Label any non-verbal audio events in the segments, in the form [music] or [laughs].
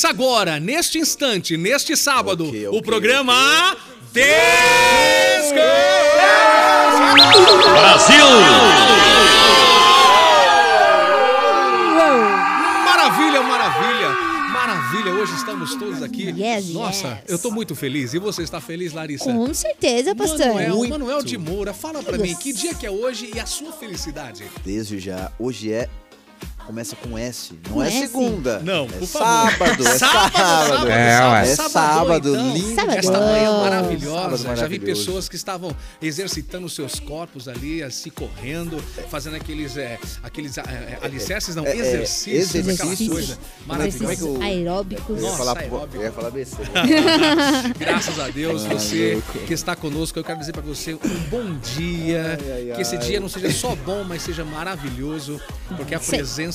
Começa agora, neste instante, neste sábado, Ok, o ok, programa Descanso! Maravilha, maravilha, maravilha. Hoje estamos todos aqui. Yes, Nossa, yes. eu tô muito feliz. E você está feliz, Larissa? Com certeza, pastor. Manuel, Manuel de Moura, fala pra Yes. mim, que dia que é hoje e a sua felicidade? Desde já, hoje é. Começa com S. Não Com é S? segunda. Não, é por favor. sábado. É Sábado, sábado. É, ué. É sábado, então. lindo Sábado. Esta manhã Sábado maravilhosa. Já vi pessoas que estavam exercitando seus corpos ali, assim, correndo, fazendo aqueles, é, aqueles é, é, alicerces, não, é, é, exercícios, exercícios. coisa é maravilhosa. é eu- aeróbicos. Eu ia Nossa, falar, aeróbico. eu ia falar besteira. [laughs] Graças a Deus, você louco. que está conosco, eu quero dizer para você um bom dia. Ai, ai, que esse ai. dia não seja só bom, mas seja maravilhoso, porque a Sim.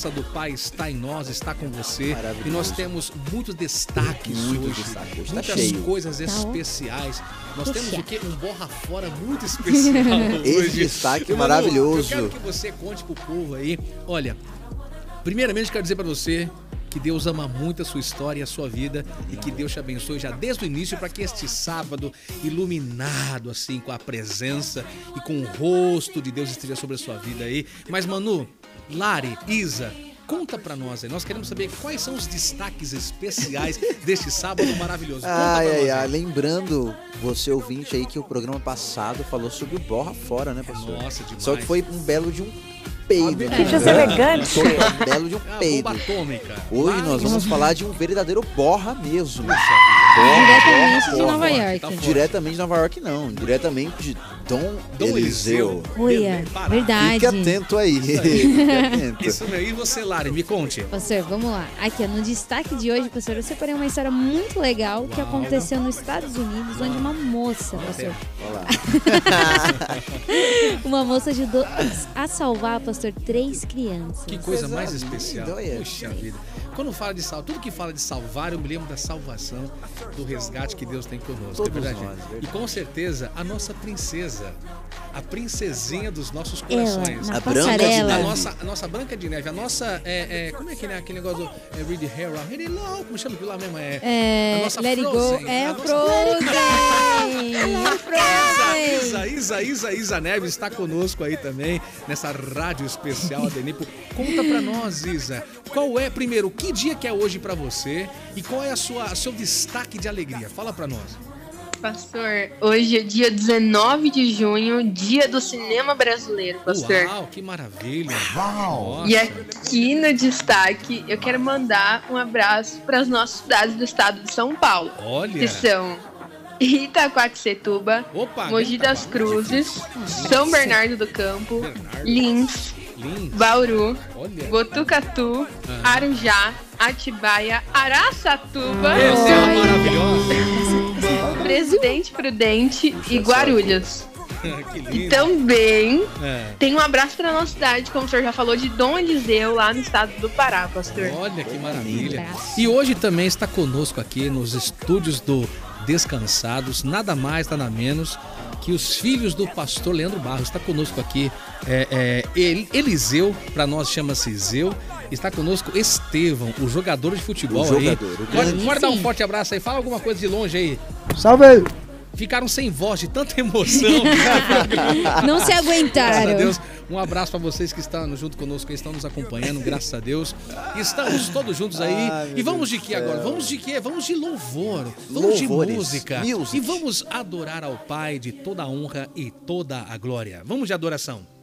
Presença do Pai está em nós, está com você. E nós temos muitos destaques Muito hoje, destaque, hoje tá muitas cheio. coisas Tá, especiais. Nós temos o quê? Um borra fora muito especial [laughs] Esse hoje. destaque E, Manu, maravilhoso. Eu quero que você conte pro povo aí. Olha, Primeiramente, quero dizer para você que Deus ama muito a sua história e a sua vida e que Deus te abençoe já desde o início para que este sábado, iluminado assim com a presença e com o rosto de Deus esteja sobre a sua vida aí. Mas Manu, Lari, Isa, conta para nós aí. Nós queremos saber quais são os destaques especiais deste sábado maravilhoso. Conta Ai, ai, ai. Lembrando, você ouvinte aí, que o programa passado falou sobre o borra fora, né, pastor? Nossa, demais. Só que foi um belo de um peido. né? Bichos elegantes. Um belo de um É peido. bomba atômica. Hoje nós vamos falar de um verdadeiro borra mesmo. Diretamente de Nova York. tá. Diretamente de Nova York, não. Diretamente de Dom, Dom Eliseu. Olha, Pará. verdade. Fique atento aí. Fique atento. Isso aí, você, Lari, me conte. Pastor, vamos lá. Aqui, no destaque de hoje, pastor, eu separei uma história muito legal que Uau. aconteceu nos Estados Unidos, onde uma moça, pastor, Olha lá. [laughs] uma moça ajudou a salvar, pastor, três crianças. Que coisa mais especial. Puxa vida. Quando fala de salvar, tudo que fala de salvar, eu me lembro da salvação, do resgate que Deus tem conosco. é Todos verdade? nós, verdade. E com certeza, a nossa princesa, a princesinha dos nossos Ela, corações. na A Branca de passarela. A Neve. nossa, a nossa Branca de Neve, a nossa. É, é, como é aquele, aquele negócio do é, Read Hera? Read Low, como chama aquilo lá mesmo? É, É, a nossa let it go. Frozen, É a Frozen. Frozen. Isa, Isa, Isa, Isa Neves está conosco aí também, nessa rádio especial Adenipo. Conta pra nós, Isa, qual é, primeiro, que dia que é hoje pra você e qual é a sua seu destaque de alegria? Fala pra nós. Pastor, hoje é dia 19 de junho, dia do cinema brasileiro, pastor. Uau, que maravilha. Nossa. E aqui no destaque, eu quero mandar um abraço para as nossas cidades do estado de São Paulo, Olha. que são Itaquaquecetuba, Opa, Mogi das Cruzes, São Bernardo do Campo, Bernardo. Lins, Bauru, Olha. Botucatu, Ah. Arujá, Atibaia, Araçatuba, Essa é uma maravilhosa. Presidente Prudente e Guarulhos. [laughs] E também É. tem um abraço para nossa cidade, como o senhor já falou, de Dom Eliseu, lá no estado do Pará, pastor. Olha que maravilha. E hoje também está conosco aqui nos estúdios do Descansados, nada mais, nada menos que os filhos do pastor Leandro Barros. Está conosco aqui é, é, El- Eliseu, para nós chama-se Zeu. Está conosco Estevão, o jogador de futebol O aí. jogador, o Pode, grande. pode dar um forte abraço aí, fala alguma coisa de longe aí. Salve! Ficaram sem voz de tanta emoção. [laughs] Não se Graças a aguentaram. Deus. Um abraço para vocês que estão junto conosco, que estão nos acompanhando, graças a Deus. Estamos todos juntos aí. Ai, e vamos de que agora? Vamos de quê? Vamos de louvor. Vamos Louvores. de música. Music. E vamos adorar ao Pai de toda a honra e toda a glória. Vamos de adoração.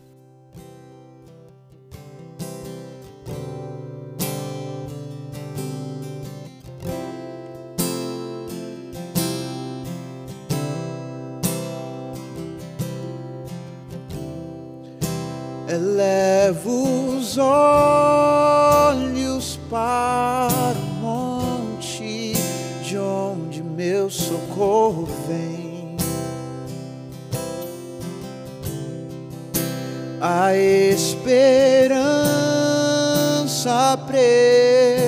Elevo os olhos para o monte, de onde meu socorro vem. A esperança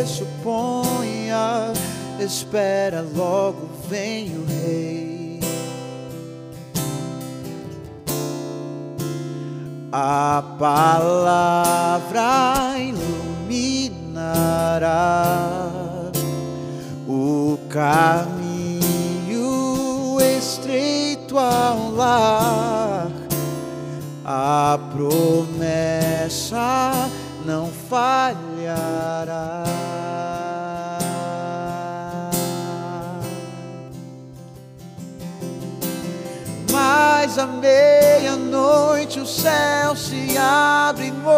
pressupõe a espera, logo vem o rei. A palavra iluminará caminho estreito ao lar. A promessa não falhará. Mas à meia-noite o céu se abre no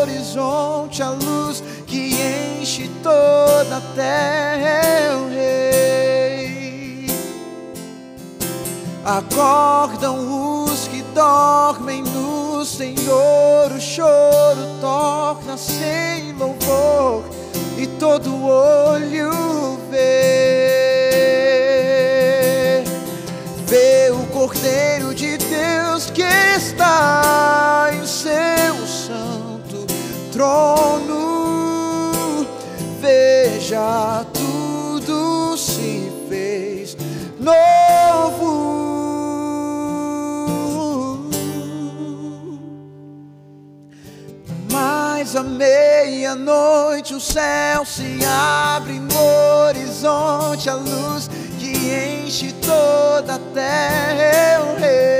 horizonte, a luz que enche toda a terra é o Rei. Acordam os que dormem no Senhor, o choro torna-se em louvor e todo olho vê. Trono. Veja, tudo se fez novo. Mas à meia-noite o céu se abre no horizonte, a luz que enche toda a terra é o Rei.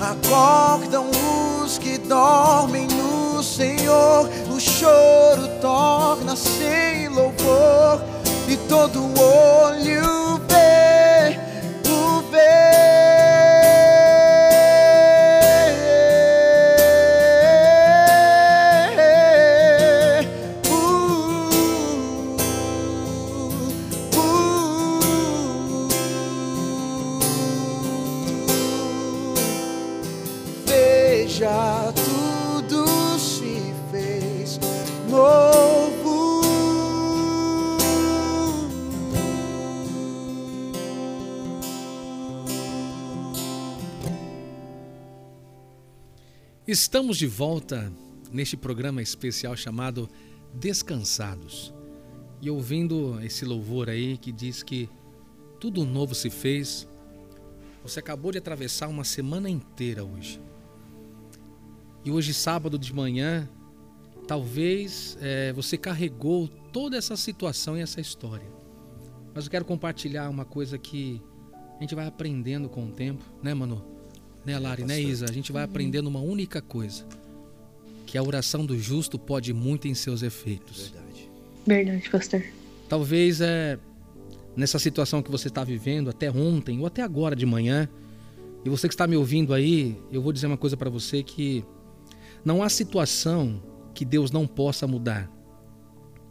Acordam dormem no Senhor, o choro torna-se louvor e todo olho Estamos de volta neste programa especial chamado Descansados. E ouvindo esse louvor aí que diz que tudo novo se fez, você acabou de atravessar uma semana inteira hoje. E hoje, sábado de manhã, talvez eh, você carregou toda essa situação e essa história. Mas eu quero compartilhar uma coisa que a gente vai aprendendo com o tempo, né, Manu? Né, Lari, né, pastor. Isa? A gente vai aprendendo uma única coisa: que a oração do justo pode muito em seus efeitos. Verdade. Verdade, pastor. Talvez é nessa situação que você está vivendo até ontem ou até agora de manhã, e você que está me ouvindo aí, eu vou dizer uma coisa para você que não há situação que Deus não possa mudar.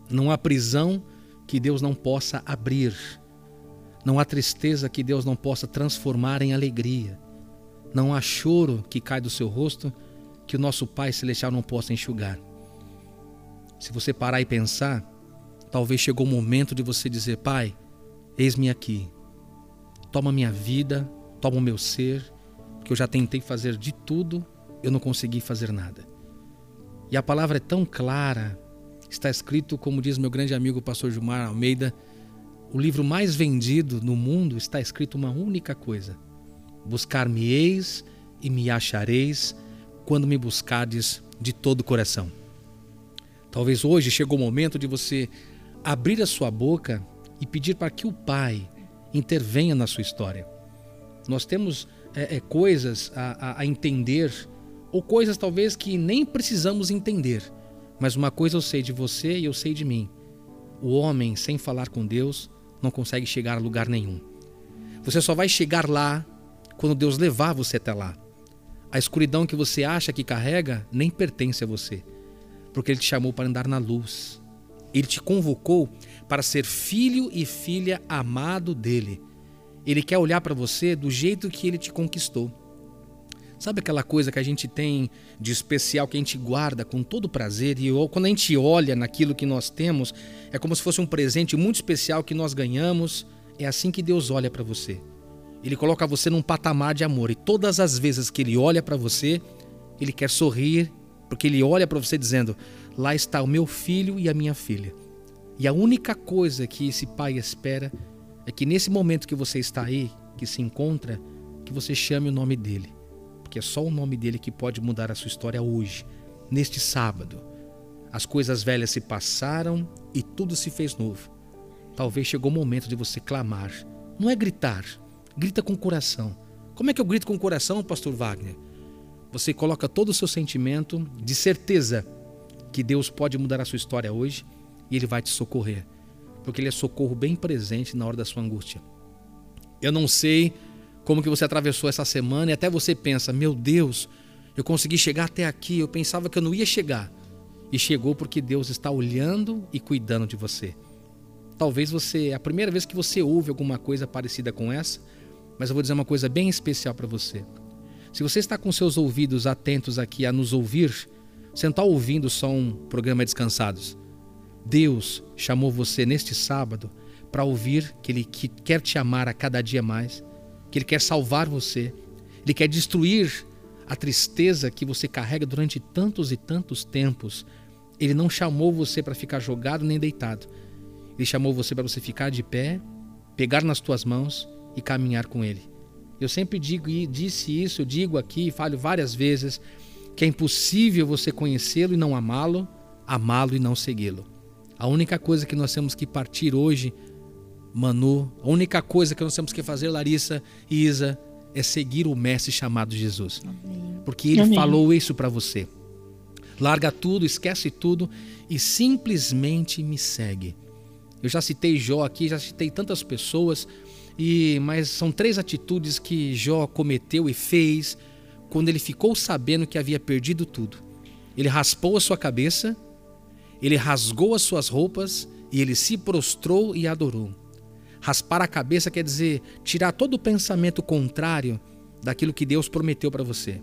Não há prisão que Deus não possa abrir. Não há tristeza que Deus não possa transformar em alegria. Não há choro que cai do seu rosto que o nosso Pai Celestial não possa enxugar. Se você parar e pensar, talvez chegou o momento de você dizer: Pai, eis-me aqui. Toma minha vida, toma o meu ser, que eu já tentei fazer de tudo, eu não consegui fazer nada. E a palavra é tão clara, está escrito, como diz meu grande amigo pastor Gilmar Almeida, o livro mais vendido no mundo está escrito uma única coisa: Buscar-me-eis e me achareis quando me buscardes de todo o coração. Talvez hoje chegou o momento de você abrir a sua boca e pedir para que o Pai intervenha na sua história. Nós temos é, é, coisas a, a, a entender, ou coisas talvez que nem precisamos entender. Mas uma coisa eu sei de você e eu sei de mim: o homem sem falar com Deus não consegue chegar a lugar nenhum. Você só vai chegar lá quando Deus levar você até lá. A escuridão que você acha que carrega nem pertence a você, porque Ele te chamou para andar na luz. Ele te convocou para ser filho e filha amado dele. Ele quer olhar para você do jeito que ele te conquistou. Sabe aquela coisa que a gente tem de especial que a gente guarda com todo prazer e quando a gente olha naquilo que nós temos, é como se fosse um presente muito especial que nós ganhamos. É assim que Deus olha para você. Ele coloca você num patamar de amor e todas as vezes que ele olha para você, ele quer sorrir, porque ele olha para você dizendo: "Lá está o meu filho e a minha filha". E a única coisa que esse pai espera é que nesse momento que você está aí, que se encontra, que você chame o nome dele. Porque é só o nome dele que pode mudar a sua história hoje, neste sábado. As coisas velhas se passaram e tudo se fez novo. Talvez chegou o momento de você clamar. Não é gritar, grita com o coração. Como é que eu grito com o coração, pastor Wagner? Você coloca todo o seu sentimento de certeza que Deus pode mudar a sua história hoje e ele vai te socorrer, porque ele é socorro bem presente na hora da sua angústia. Eu não sei como que você atravessou essa semana e até você pensa: "Meu Deus, eu consegui chegar até aqui, eu pensava que eu não ia chegar". E chegou porque Deus está olhando e cuidando de você. Talvez você, é a primeira vez que você ouve alguma coisa parecida com essa, mas eu vou dizer uma coisa bem especial para você. Se você está com seus ouvidos atentos aqui a nos ouvir, você não está ouvindo só um programa Descansados. Deus chamou você neste sábado para ouvir que Ele quer te amar a cada dia mais, que Ele quer salvar você, Ele quer destruir a tristeza que você carrega durante tantos e tantos tempos. Ele não chamou você para ficar jogado nem deitado. Ele chamou você para você ficar de pé, pegar nas tuas mãos e caminhar com Ele. Eu sempre digo e disse isso, eu digo aqui, falo várias vezes, que é impossível você conhecê-lo e não amá-lo, amá-lo e não segui-lo. A única coisa que nós temos que partir hoje, Manu, a única coisa que nós temos que fazer, Larissa e Isa, é seguir o mestre chamado Jesus. Amém. Porque ele Amém. falou isso para você. Larga tudo, esquece tudo e simplesmente me segue. Eu já citei Jó aqui, já citei tantas pessoas, e mas são três atitudes que Jó cometeu e fez quando ele ficou sabendo que havia perdido tudo. Ele raspou a sua cabeça, ele rasgou as suas roupas e ele se prostrou e adorou. Raspar a cabeça quer dizer tirar todo o pensamento contrário daquilo que Deus prometeu para você.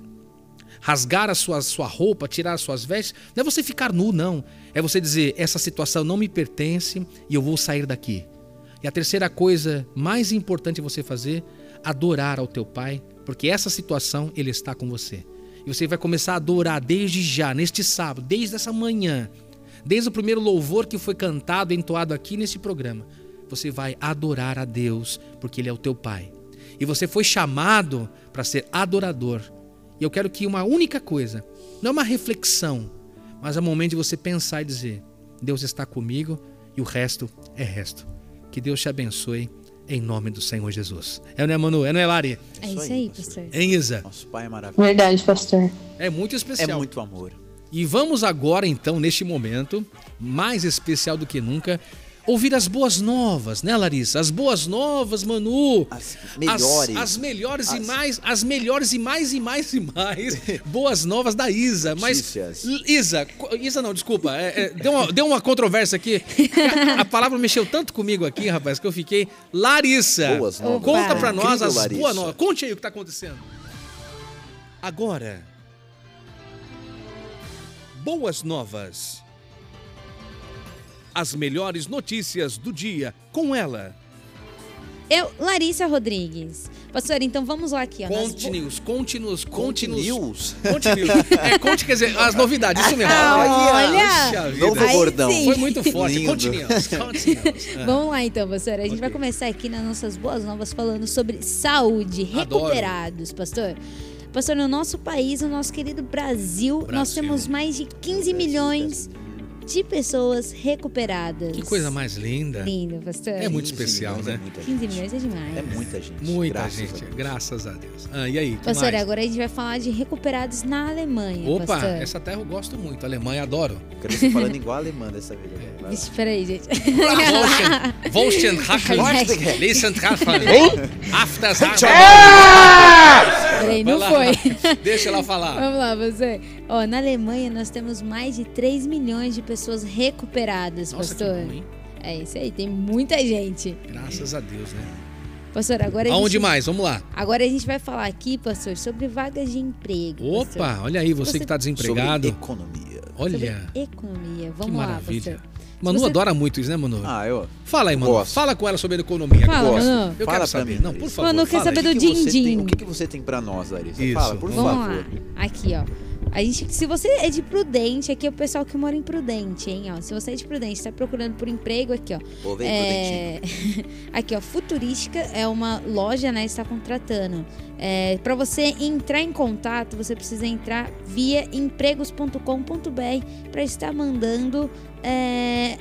Rasgar a sua, sua roupa, tirar as suas vestes, não é você ficar nu, não. É você dizer: essa situação não me pertence e eu vou sair daqui. E a terceira coisa mais importante você fazer, adorar ao teu Pai, porque essa situação ele está com você. E você vai começar a adorar desde já, neste sábado, desde essa manhã, desde o primeiro louvor que foi cantado, entoado aqui neste programa você vai adorar a Deus, porque Ele é o teu Pai. E você foi chamado para ser adorador. E eu quero que uma única coisa, não é uma reflexão, mas é o momento de você pensar e dizer: Deus está comigo e o resto é resto. Que Deus te abençoe em nome do Senhor Jesus. É, não é, Manu? É, não é, Lari? É isso aí, pastor. Hein, Isa? Nosso Pai é maravilhoso. Verdade, pastor. É muito especial. É muito amor. E vamos agora, então, neste momento, mais especial do que nunca, ouvir as boas novas, né, Larissa? As boas novas, Manu. As melhores. As, as melhores as... e mais, as melhores e mais e mais e mais [laughs] boas novas da Isa. Mas Isa, Isa não, desculpa, é, é, deu, uma, deu uma controvérsia aqui. A, [laughs] a, palavra mexeu tanto comigo aqui, rapaz, que eu fiquei. Larissa, boas novas. conta pra nós Incrível, as Larissa. boas novas. Conte aí o que tá acontecendo. Agora. Boas novas as melhores notícias do dia com ela. Eu, Larissa Rodrigues. Pastor, então vamos lá aqui. Ó, Continuous, continuous, continuous. Continuous. É, conte, quer dizer, as novidades, isso mesmo. [laughs] Ah, olha! Novo bordão. Foi muito forte. Continuous, continuous. [laughs] É. Vamos lá então, pastor. A gente okay. vai começar aqui nas nossas boas novas falando sobre saúde, Adoro. recuperados, pastor. Pastor, no nosso país, no nosso querido Brasil, Brasil. nós temos mais de 15 milhões de pessoas recuperadas. Que coisa mais linda. Linda, pastor. É muito especial, né? É 15 milhões é demais. É muita gente. Muita graças gente, a graças a Deus. Ah, e aí? Pastor, mais? agora a gente vai falar de recuperados na Alemanha. Opa, pastor. essa terra eu gosto muito. Alemanha, adoro. Quero você falando igual alemã dessa vez. [laughs] Vixe, peraí, gente. Volchen, Hacken, Listen, After Peraí, não foi. Deixa ela falar. Vamos lá, você. Ó, na Alemanha nós temos mais de 3 milhões de pessoas recuperadas, Nossa, pastor. Que bom, hein? É isso aí, tem muita gente. Graças a Deus, né? Pastor, agora Aonde gente... mais? Vamos lá. Agora a gente vai falar aqui, pastor, sobre vagas de emprego. Opa, pastor. olha aí, você, você... que está desempregado. Sobre economia. Olha. Sobre economia. Vamos que lá, maravilha. pastor. Manu você... adora muito isso, né, Manu? Ah, eu. Fala aí, Manu. Gosto. Fala com ela sobre economia. Fala, eu Manu. Eu Fala quero saber. Mim, não, por favor. Manu quer fala saber do din-din. O que, que você tem pra nós, Larissa? Isso. Fala, por Vamos favor. lá. Aqui, ó. A gente, se você é de Prudente, aqui é o pessoal que mora em Prudente, hein, ó. Se você é de Prudente, está procurando por emprego aqui, ó. Vou ver É... [laughs] aqui, ó, Futurística é uma loja, né, está contratando. É, para você entrar em contato, você precisa entrar via empregos.com.br para estar mandando é,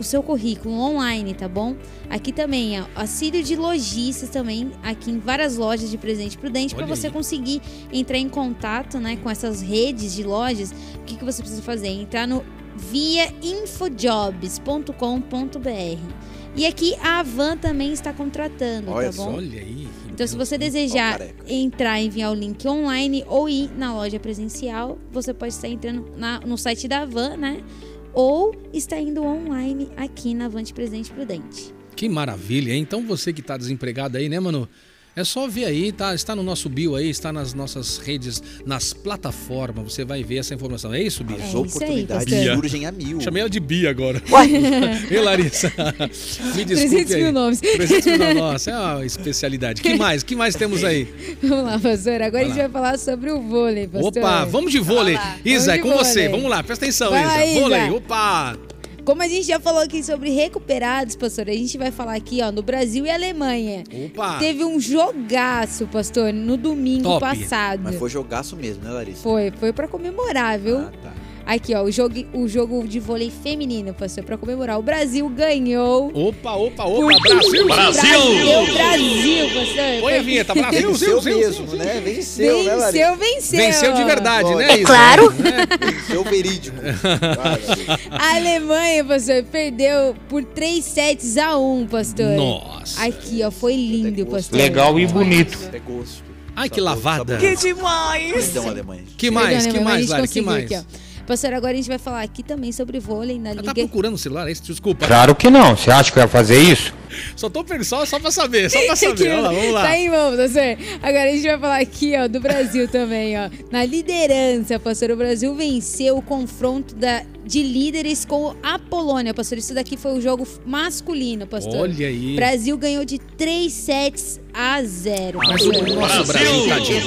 o seu currículo online, tá bom? Aqui também, ó, auxílio de lojistas também, aqui em várias lojas de presente prudente, para você aí. conseguir entrar em contato, né, com essas redes de lojas. O que, que você precisa fazer? Entrar no via infojobs.com.br. E aqui a Avan também está contratando, Olha tá bom? Olha aí. Então, se você desejar entrar e enviar o link online ou ir na loja presencial, você pode estar entrando na- no site da Van, né? Ou está indo online aqui na Avante Presidente Prudente. Que maravilha, hein? Então você que está desempregado aí, né, mano? É só ver aí, tá? Está no nosso bio aí, está nas nossas redes, nas plataformas, você vai ver essa informação. É isso, Bia? As É isso aí, oportunidades pastor. surgem a mil. Chamei ela de Bia agora. Uai, [laughs] Ei, Larissa. [laughs] Me desculpe 300 aí. mil nomes. 300 mil nomes. Nossa, é uma especialidade. que mais? que mais temos aí? Vamos lá, pastor. Agora Vai a gente lá. vai falar sobre o vôlei, pastor. Opa, vamos de vôlei. Isa, é com de você. vôlei. Vamos lá, presta atenção, Vai lá, Isa. Vôlei, Isa. opa. Como a gente já falou aqui sobre recuperados, pastor, a gente vai falar aqui, ó, no Brasil e Alemanha. Opa. Teve um jogaço, pastor, no domingo Top. passado. mas foi jogaço mesmo, né, Larissa? Foi, foi para comemorar, viu? Ah, tá. Aqui, ó, o jogo, o jogo de vôlei feminino, pastor, pra comemorar. O Brasil ganhou. Opa, opa, por opa. Brasil. Brasil! Brasil, pastor. Põe a vinheta. Brasil, Venceu Brasil, mesmo, né? Venceu, né, Larissa? Venceu, venceu. Venceu de verdade, né, Isa? claro. Né? Venceu verídico. [laughs] A Alemanha, pastor, perdeu por 3 sets a 1, pastor. Nossa. Aqui, ó, foi lindo, gosto. pastor. Legal e bonito. É gosto. Ai, que lavada. sabor. demais! Perdão, Alemanha. Que mais? Que né, mais, Lari? Que mais? aqui. Pastor, agora a gente vai falar aqui também sobre vôlei na Ela tá Liga. procurando o celular, é isso? Desculpa. Claro que não. Você acha que eu ia fazer isso? Só tô pensando, só, pra saber, só pra saber. [laughs] Vamos lá, vamos lá. Tá em mão, pastor. Agora a gente vai falar aqui, ó, do Brasil também, ó. Na liderança, pastor, o Brasil venceu o confronto da, de líderes com a Polônia, pastor. Isso daqui foi o jogo masculino, pastor. Olha aí. O Brasil ganhou de 3 sets a 0. Mas o nosso Brasil, tadinho.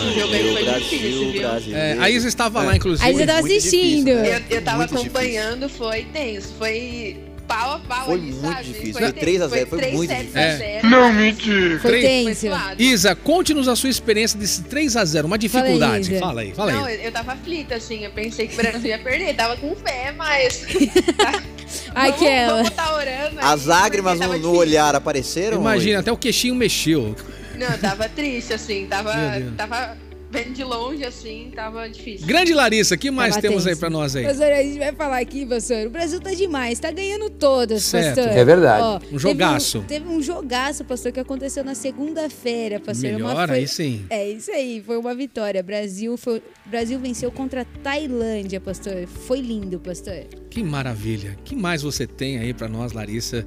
difícil. É, a Isa estava lá, inclusive. Aí você tava muito assistindo. difícil, né? Eu, eu tava Muito acompanhando, foi tenso. Foi pau a pau Foi ali, muito sabe? difícil. Foi, Foi 3 a 0, foi três muito sets difícil. a zero. Não, mentira. Foi tenso. Isa, conte-nos a sua experiência desse 3 a 0 uma dificuldade. Isa. Fala aí, fala aí. Não, eu, eu tava aflita, assim. Eu pensei que o Brasil ia perder. Tava com fé, mas. [laughs] Aquela. Vamos, vamos tá orando. aí, As lágrimas no, no olhar apareceram? Imagina, ou- até o queixinho mexeu. Não, tava triste, assim. Tava, Meu Deus. tava vendo de longe, assim. Tava difícil. Grande Larissa, que mais Tava temos aí tenso. pra nós aí? Pastor, a gente vai falar aqui, pastor. O Brasil tá demais, tá ganhando todas, Certo. pastor. É verdade. Ó, Um jogaço. Teve um, teve um jogaço, pastor, que aconteceu na segunda-feira, pastor. Uma Melhor, foi- aí sim. É isso aí, foi uma vitória. Brasil, foi... Brasil venceu contra a Tailândia, pastor. Foi lindo, pastor. Que maravilha. que mais você tem aí pra nós, Larissa?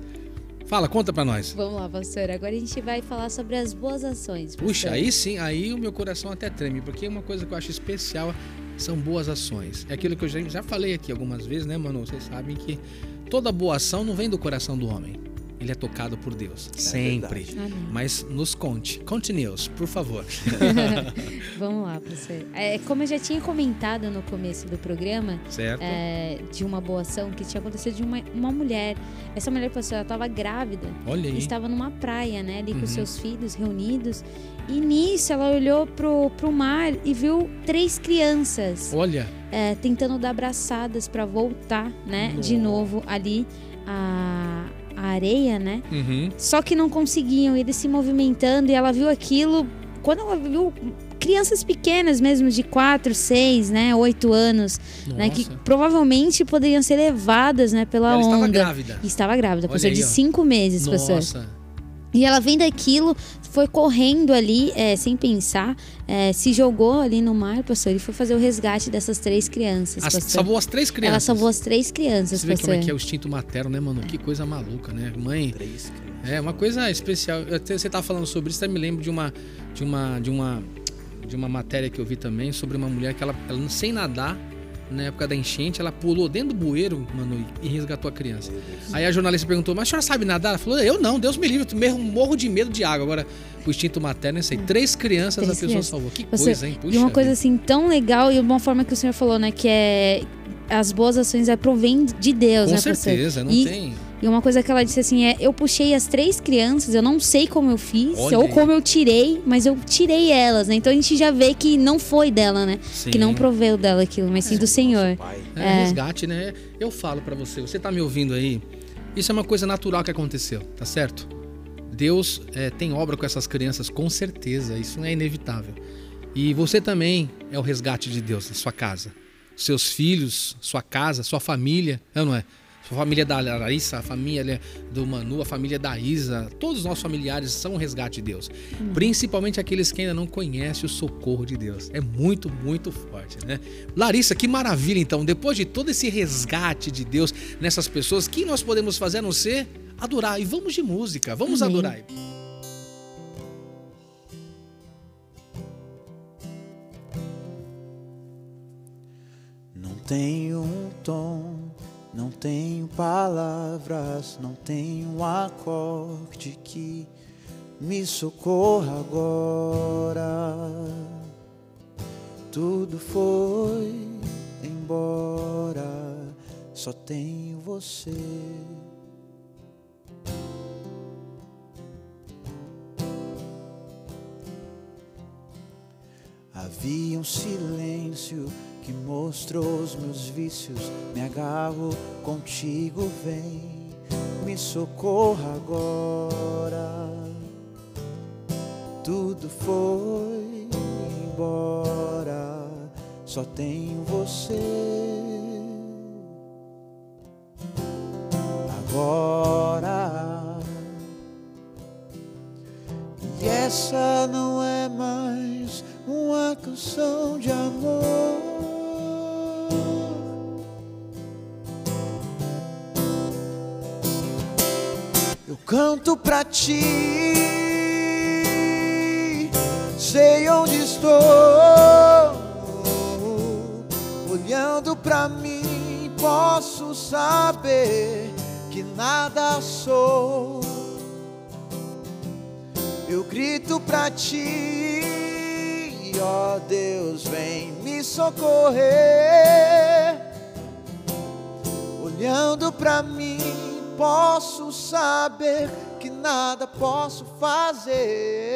Fala, conta pra nós. Vamos lá, pastor. Agora a gente vai falar sobre as boas ações. pastor. Puxa, aí sim, aí o meu coração até treme, porque uma coisa que eu acho especial são boas ações. É aquilo que eu já, já falei aqui algumas vezes, né, mano? Vocês sabem que toda boa ação não vem do coração do homem. Ele é tocado por Deus. sempre. verdade. Amém. Mas nos conte. Conte-nos, por favor. [laughs] Vamos lá, pastor. É, como eu já tinha comentado no começo do programa, Certo? é, de uma boa ação que tinha acontecido de uma, uma mulher. Essa mulher, pastor, ela estava grávida. Olha aí. estava numa praia, né, ali com Uhum. seus filhos reunidos. E nisso ela olhou pro, pro mar e viu três crianças Olha. é, tentando dar abraçadas para voltar, né, de novo ali a, a areia, né? Uhum. Só que não conseguiam, eles se movimentando e ela viu aquilo. Quando ela viu crianças pequenas mesmo, de 4, 6, né, 8 anos, né, que Nossa. provavelmente poderiam ser levadas, né, pela Ela onda. estava grávida. E Estava grávida, Olha pastor, aí, de ó. 5 meses. Nossa. E ela vendo aquilo, foi correndo ali, é, sem pensar, é, se jogou ali no mar, pastor, e foi fazer o resgate dessas três crianças, As- salvou as três crianças. Ela salvou as três crianças, Você vê pastor. como é que é o instinto materno, né, mano? Que coisa maluca, né? Mãe, Três crianças. É uma coisa especial. Eu até- Você tá falando sobre isso, até me lembro de uma de uma de uma de uma matéria que eu vi também sobre uma mulher que ela, ela sem nadar, na época da enchente, ela pulou dentro do bueiro, mano, e resgatou a criança. Aí a jornalista perguntou, mas a senhora sabe nadar? Ela falou, eu não, Deus me livre, mesmo morro de medo de água. Agora, o instinto materno, eu sei, três crianças Três a pessoa crianças. salvou. Que Você- coisa, hein? Puxa e uma coisa assim tão legal e uma forma que o senhor falou, né? Que é as boas ações é provém de Deus, Com né, certeza, não E- tem... E uma coisa que ela disse assim é: eu puxei as três crianças, eu não sei como eu fiz, Olha ou como eu tirei, mas eu tirei elas, né? Então a gente já vê que não foi dela, né? Sim. Que não proveu dela aquilo, mas sim do Senhor. É, É. resgate, né? Eu falo pra você, você tá me ouvindo aí? Isso é uma coisa natural que aconteceu, tá certo? Deus é, tem obra com essas crianças, com certeza, isso é inevitável. E você também é o resgate de Deus na sua casa. Seus filhos, sua casa, sua família, é ou não é? Sua família da Larissa, a família do Manu, a família da Isa, todos os nossos familiares são um resgate de Deus. Principalmente aqueles que ainda não conhecem o socorro de Deus. É muito, muito forte, né? Larissa, que maravilha então. Depois de todo esse resgate de Deus nessas pessoas, o que nós podemos fazer a não ser adorar? E vamos de música, vamos Amém. adorar. Não tenho um tom, não tenho palavras, não tenho acorde que me socorra agora. Tudo foi embora, só tenho você. Havia um silêncio que mostrou os meus vícios. Me agarro contigo, vem, me socorra agora. Tudo foi embora, só tenho você. Agora. E essa não é mais uma canção de amor. Canto pra ti, sei onde estou, olhando pra mim, posso saber que nada sou. Eu grito pra ti, ó Deus, vem me socorrer. Olhando pra mim, posso saber nada posso fazer.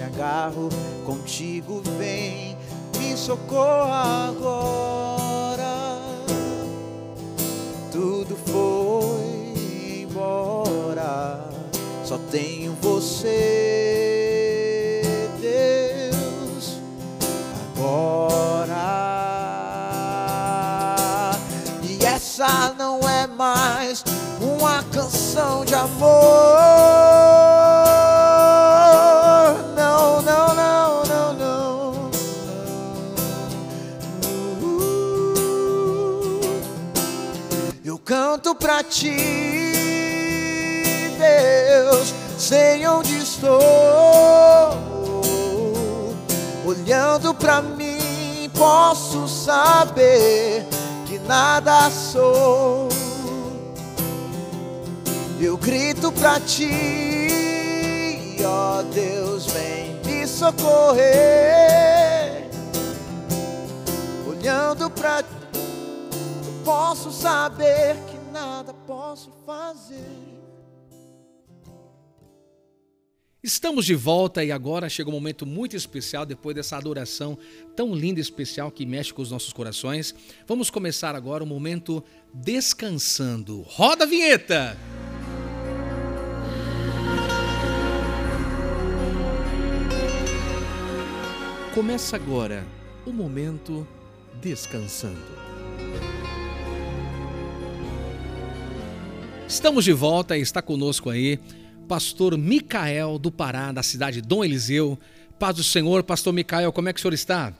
Me agarro contigo, vem, me socorra agora. Tudo foi embora, só tenho você, Deus, agora. E essa não é mais uma canção de amor. Ti, Deus, sei onde estou. Olhando pra mim, posso saber que nada sou. Eu grito pra ti, ó Deus, vem me socorrer. Olhando pra posso saber que posso fazer. Estamos de volta e agora chega um momento muito especial depois dessa adoração tão linda e especial que mexe com os nossos corações. Vamos começar agora o momento descansando. Roda a vinheta! Começa agora o momento descansando. Estamos de volta e está conosco aí pastor Micael do Pará, da cidade de Dom Eliseu. Paz do Senhor, pastor Micael, como é que o senhor está?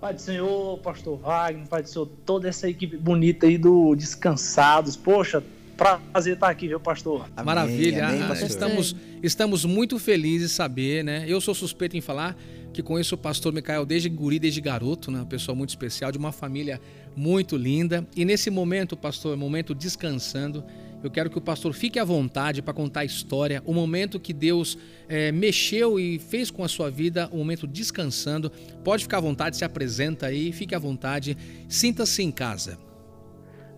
Pai do Senhor, pastor Wagner, Pai do Senhor, toda essa equipe bonita aí do Descansados. Poxa, prazer estar aqui, viu, pastor? Amém, Maravilha. amém, Ah, pastor. estamos, estamos muito felizes de saber, né? Eu sou suspeito em falar que conheço o pastor Micael desde guri, desde garoto, né? Uma pessoa muito especial, de uma família muito linda. E nesse momento, pastor, momento descansando, eu quero que o pastor fique à vontade para contar a história, o momento que Deus eh, mexeu e fez com a sua vida, o momento descansando. Pode ficar à vontade, se apresenta aí, fique à vontade, sinta-se em casa.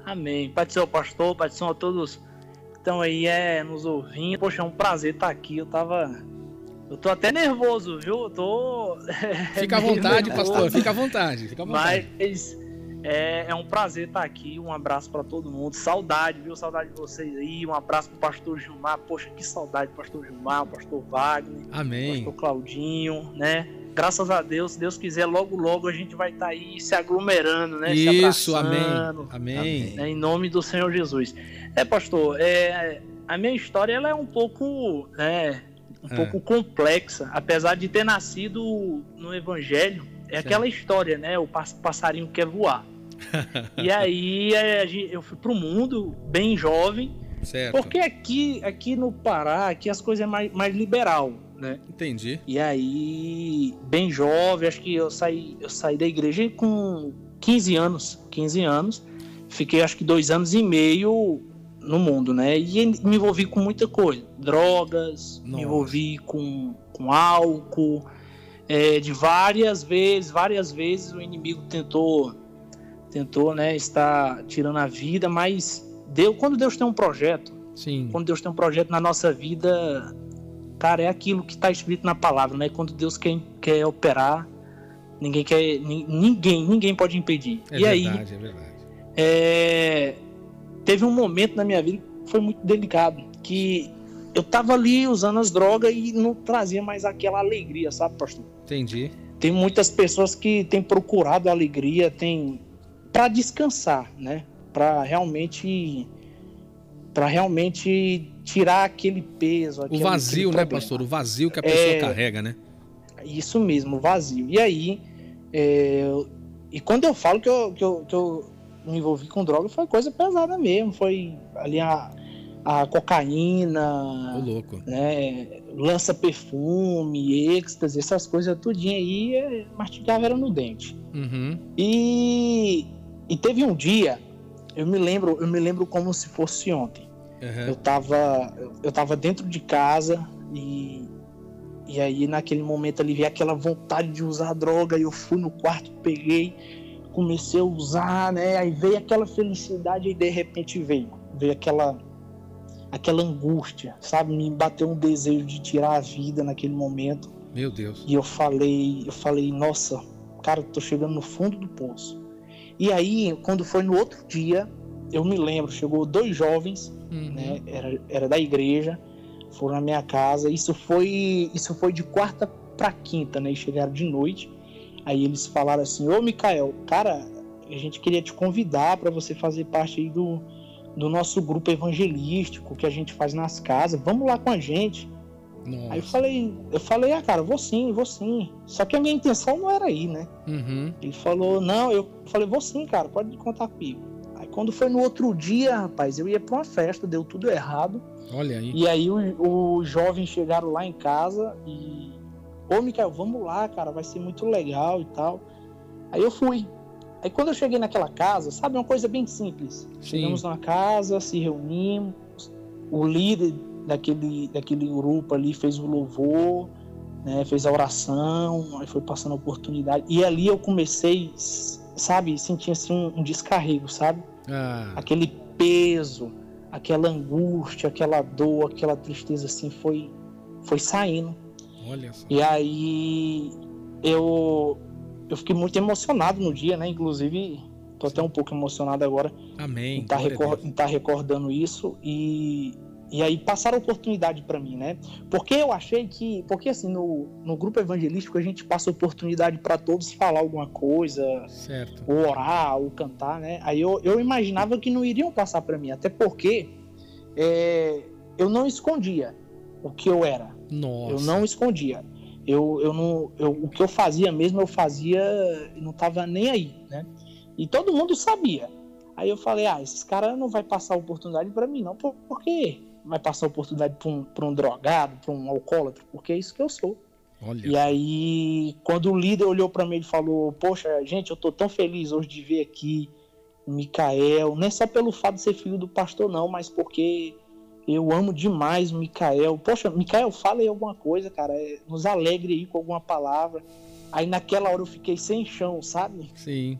Amém. Pai do Senhor, pastor, Pai do Senhor a todos que estão aí é, nos ouvindo. Poxa, é um prazer estar aqui. Eu tava. Eu tô até nervoso, viu? Eu tô. [laughs] Fica à vontade, pastor, fica à vontade, fica à vontade. Mas é, é um prazer estar aqui. Um abraço para todo mundo. Saudade, viu? Saudade de vocês aí. Um abraço pro pastor Gilmar. Poxa, que saudade do pastor Gilmar, pastor Wagner, Amém. pastor Claudinho, né? Graças a Deus, se Deus quiser, logo logo a gente vai estar aí se aglomerando, né? Isso, amém. Amém. né, em nome do Senhor Jesus. É, pastor, é, a minha história ela é um pouco, né, um É. pouco complexa, apesar de ter nascido no Evangelho. É aquela história, né? O pas- passarinho quer voar. [laughs] e aí é, eu fui pro mundo bem jovem, Certo. porque aqui, aqui no Pará, aqui as coisas é mais, mais liberal, né? Entendi. E aí, bem jovem, acho que eu saí, eu saí da igreja com 15 anos. 15 anos. Fiquei acho que dois anos e meio no mundo, né? E me envolvi com muita coisa. Drogas, Nossa. me envolvi com, com álcool. É, de várias vezes, várias vezes o inimigo tentou, tentou, né, estar tirando a vida, mas Deus, quando Deus tem um projeto, Sim. quando Deus tem um projeto na nossa vida, cara, é aquilo que está escrito na palavra, né? Quando Deus quer, quer operar, ninguém quer, ni- ninguém, ninguém pode impedir. É e aí, verdade, é verdade. é, teve um momento na minha vida que foi muito delicado, que eu tava ali usando as drogas e não trazia mais aquela alegria, sabe, pastor? Entendi. Tem muitas pessoas que têm procurado alegria, tem para descansar, né? Para realmente para realmente tirar aquele peso, O aquele, vazio, aquele né, pastor? O vazio que a pessoa É. carrega, né? Isso mesmo, o vazio. E aí, é, e quando eu falo que eu, que, eu, que eu me envolvi com droga, foi coisa pesada mesmo. Foi ali a, a Ô, cocaína, louco. né, lança perfume, êxtase, essas coisas tudinho aí, é, mastigava era no dente. Uhum. E, e teve um dia, eu me lembro, eu me lembro como se fosse ontem. Uhum. Eu tava, eu- eu tava dentro de casa e, e aí naquele momento ali veio aquela vontade de usar droga e eu fui no quarto, peguei, comecei a usar, né? Aí veio aquela felicidade e de repente veio, veio aquela aquela angústia, sabe? Me bateu um desejo de tirar a vida naquele momento. Meu Deus. E eu falei, eu falei, nossa, cara, tô chegando no fundo do poço. E aí, quando foi no outro dia, eu me lembro, chegou dois jovens, Uhum. né? Era, era da igreja, foram na minha casa. Isso foi, isso foi de quarta pra quinta, né? E chegaram de noite. Aí eles falaram assim: Ô Mikael, cara, a gente queria te convidar para você fazer parte aí do, do nosso grupo evangelístico que a gente faz nas casas. Vamos lá com a gente. Nossa. Aí eu falei, eu falei, ah, cara, vou sim, vou sim. Só que a minha intenção não era ir, né? Uhum. Ele falou, não, eu falei, vou sim, cara, pode contar comigo. Aí quando foi no outro dia, rapaz, eu ia pra uma festa, deu tudo errado. Olha aí. E aí o- os jovens chegaram lá em casa e. Ô, Mikael, vamos lá, cara, vai ser muito legal e tal. Aí eu fui. Aí quando eu cheguei naquela casa, sabe, uma coisa bem simples. Chegamos na casa, se reunimos, o líder daquele, daquele grupo ali fez o louvor, né, fez a oração, aí foi passando a oportunidade. E ali eu comecei, sabe, sentir assim um, um descarrego, sabe? Ah, aquele peso, aquela angústia, aquela dor, aquela tristeza assim foi foi saindo. Olha só. E aí eu eu fiquei muito emocionado no dia, né? Inclusive, tô até um pouco emocionado agora Amém. em estar a Deus. tá recordando isso e e aí passaram a oportunidade para mim, né? Porque eu achei que, porque assim, no, no grupo evangelístico a gente passa oportunidade para todos falar alguma coisa, Certo. ou orar, ou cantar, né? Aí eu, eu imaginava que não iriam passar para mim, até porque é, eu não escondia o que eu era. Nossa. Eu não escondia. Eu, eu não, eu, o que eu fazia mesmo, eu fazia não tava nem aí, né? E todo mundo sabia. Aí eu falei, ah, esses caras não vai passar oportunidade para mim, não. Por, por quê? Vai passar oportunidade para um, pra um drogado, para um alcoólatra? Porque é isso que eu sou. Olha. E aí, quando o líder olhou para mim e falou: Poxa, gente, eu tô tão feliz hoje de ver aqui o Micael, não é só pelo fato de ser filho do pastor, não, mas porque eu amo demais o Micael. Poxa, Micael, fala aí alguma coisa, cara, é, nos alegre aí com alguma palavra. Aí naquela hora eu fiquei sem chão, sabe? Sim.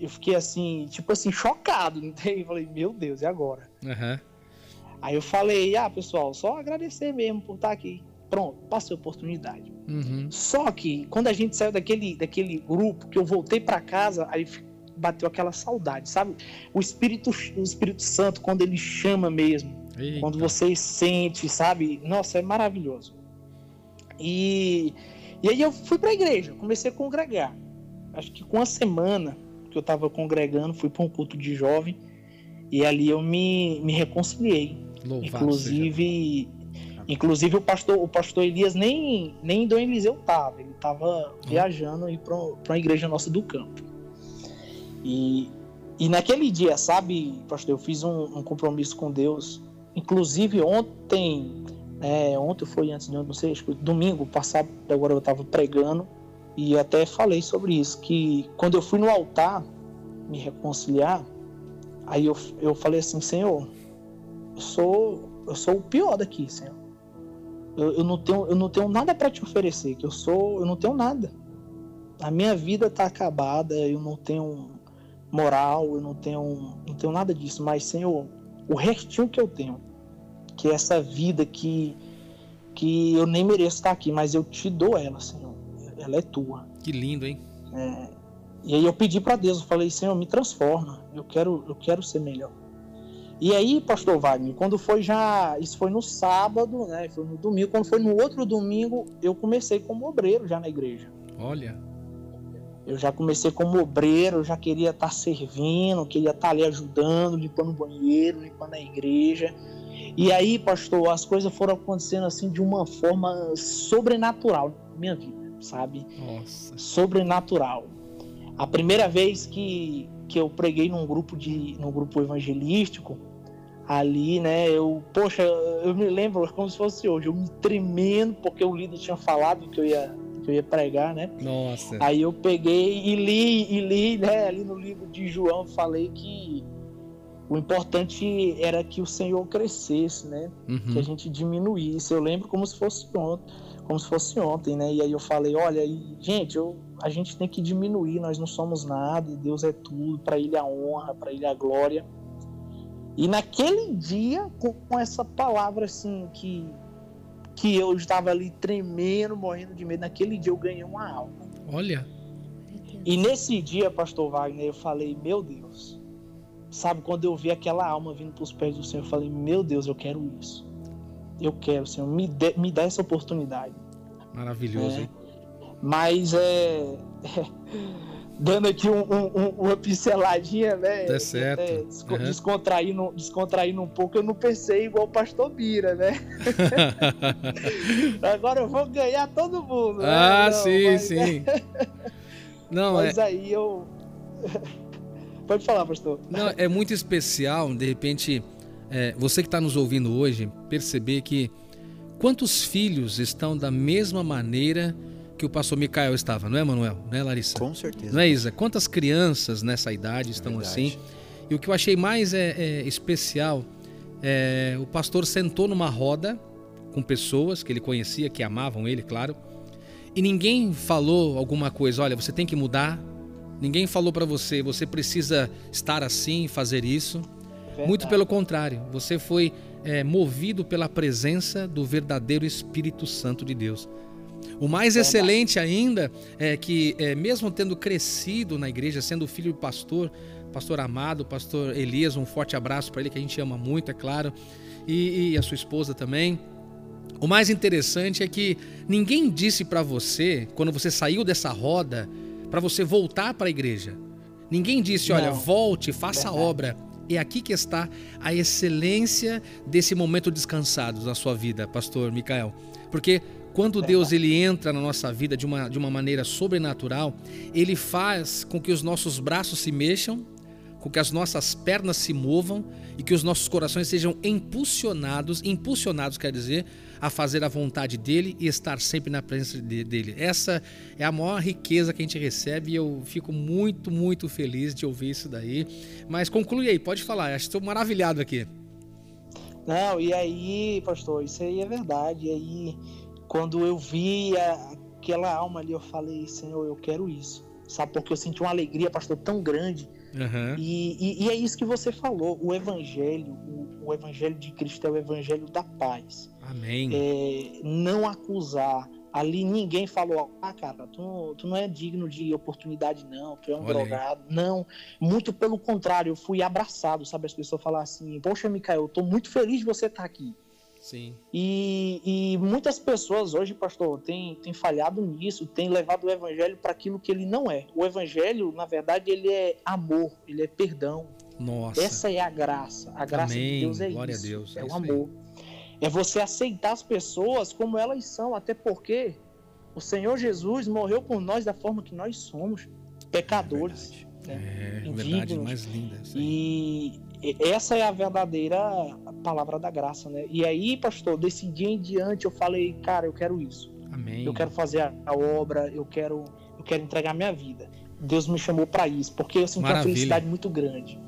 Eu fiquei assim, tipo assim, chocado, não tem? Falei, meu Deus, e agora? Aham. Aí eu falei, ah, pessoal, só agradecer mesmo por estar aqui. Pronto, passei a oportunidade. Uhum. Só que quando a gente saiu daquele, daquele grupo, que eu voltei para casa, aí bateu aquela saudade, sabe? O Espírito, o Espírito Santo, quando ele chama mesmo, Eita. quando você sente, sabe? Nossa, é maravilhoso. E, e aí eu fui para a igreja, comecei a congregar. Acho que com uma semana que eu estava congregando, fui para um culto de jovem e ali eu me, me reconciliei. Louvado Inclusive, inclusive o pastor, o pastor Elias nem nem em Dom Eliseu tava, ele tava viajando e para uma igreja nossa do campo. E, e naquele dia, sabe, pastor, eu fiz um, um compromisso com Deus. Inclusive ontem, é, ontem foi antes de ontem, não sei, domingo passado, agora eu estava pregando e até falei sobre isso, que quando eu fui no altar me reconciliar, aí eu, eu falei assim, Senhor, eu sou eu sou o pior daqui, Senhor. Eu, eu não tenho eu não tenho nada para te oferecer, que eu sou eu não tenho nada. A minha vida tá acabada, eu não tenho moral, eu não tenho não tenho nada disso, mas Senhor, o restinho que eu tenho, que é essa vida que que eu nem mereço estar aqui, mas eu te dou ela, Senhor. Ela é tua. Que lindo, hein? E aí eu pedi para Deus, eu falei, Senhor, me transforma. Eu quero, eu quero ser melhor. E aí, pastor Wagner, quando foi já, isso foi no sábado, né? Foi no domingo, quando foi no outro domingo, eu comecei como obreiro já na igreja. Olha. Eu já comecei como obreiro, eu já queria estar servindo, queria estar ali ajudando, limpando o banheiro, limpando a igreja. E aí, pastor, as coisas foram acontecendo assim de uma forma sobrenatural na minha vida, sabe? Nossa. sobrenatural. A primeira vez que, que eu preguei num grupo de num grupo evangelístico, ali, né, eu, poxa, eu me lembro como se fosse hoje, eu me tremendo porque o líder tinha falado que eu ia que eu ia pregar, né? Nossa. Aí eu peguei e li e li, né, ali no livro de João, falei que o importante era que o Senhor crescesse, né? que a Uhum. gente diminuísse. Eu lembro como se fosse ontem, como se fosse ontem, né? E aí eu falei, olha, gente, eu, a gente tem que diminuir, nós não somos nada, e Deus é tudo, para ele a honra, para ele a glória. E naquele dia, com essa palavra assim que que eu estava ali tremendo, morrendo de medo, naquele dia eu ganhei uma alma. Olha. E nesse dia, pastor Wagner, eu falei, meu Deus. Sabe, quando eu vi aquela alma vindo para os pés do Senhor, eu falei, meu Deus, eu quero isso. Eu quero, Senhor, me, dê, me dá essa oportunidade. Maravilhoso, É. hein? Mas é. Dando aqui um- um- um- uma pinceladinha, né? Tá certo. É, desco- Uhum. descontraindo, descontraindo um pouco, eu não pensei igual o pastor Bira, né? [laughs] Agora eu vou ganhar todo mundo. né? ah, Não, sim, mas- sim. [laughs] Não, é, Mas aí eu. [laughs] Pode falar, pastor. não, é muito especial, de repente, é, você que está nos ouvindo hoje, perceber que quantos filhos estão da mesma maneira que o pastor Micael estava, não é, Manuel? Não é, Larissa? Com certeza. Não é, Isa? Quantas crianças nessa idade estão Verdade. assim? E o que eu achei mais é, é, especial é o pastor sentou numa roda com pessoas que ele conhecia, que amavam ele, claro, e ninguém falou alguma coisa, olha, você tem que mudar. Ninguém falou para você, você precisa estar assim, fazer isso. Muito Verdade. pelo contrário, você foi é, movido pela presença do verdadeiro Espírito Santo de Deus. O mais excelente ainda é que, é, mesmo tendo crescido na igreja, sendo filho do pastor, pastor amado, pastor Elias, um forte abraço para ele, que a gente ama muito, é claro, e, e a sua esposa também. O mais interessante é que ninguém disse para você, quando você saiu dessa roda, para você voltar para a igreja. Ninguém disse, olha, Não. volte, faça a obra. É aqui que está a excelência desse momento descansado na sua vida, pastor Micael. Porque quando Deus ele entra na nossa vida de uma, de uma maneira sobrenatural, ele faz com que os nossos braços se mexam, com que as nossas pernas se movam e que os nossos corações sejam impulsionados, impulsionados quer dizer, a fazer a vontade dele e estar sempre na presença de- dele. Essa é a maior riqueza que a gente recebe e eu fico muito, muito feliz de ouvir isso daí. Mas conclui aí, pode falar, acho que estou maravilhado aqui. Não, e aí, pastor, isso aí é verdade. E aí, quando eu vi aquela alma ali, eu falei, Senhor, eu quero isso. Sabe, porque eu senti uma alegria, pastor, tão grande. Aham. E, e- e é isso que você falou. O evangelho, o, o evangelho de Cristo é o evangelho da paz. Amém. É, não acusar. Ali ninguém falou, ah, cara, tu, tu não é digno de oportunidade, não, tu é um Olha aí. drogado. Não, muito pelo contrário, eu fui abraçado, sabe? As pessoas falam assim, poxa, Micael, eu tô muito feliz de você estar aqui. Sim. E, e muitas pessoas hoje, pastor, têm, têm falhado nisso, têm levado o evangelho para aquilo que ele não é. O evangelho, na verdade, ele é amor, ele é perdão. Nossa. Essa é a graça. A graça Amém. de Deus é Glória a isso. Deus, é É, o aí. amor. É você aceitar as pessoas como elas são, até porque o Senhor Jesus morreu por nós da forma que nós somos, pecadores. né? É, verdade mais linda. e- essa é a verdadeira palavra da graça, né? E aí, pastor, desse dia em diante eu falei, cara, eu quero isso. Amém. Eu quero fazer a, a obra, eu quero, eu quero entregar minha vida. Deus me chamou para isso, porque eu senti uma Maravilha. felicidade muito grande.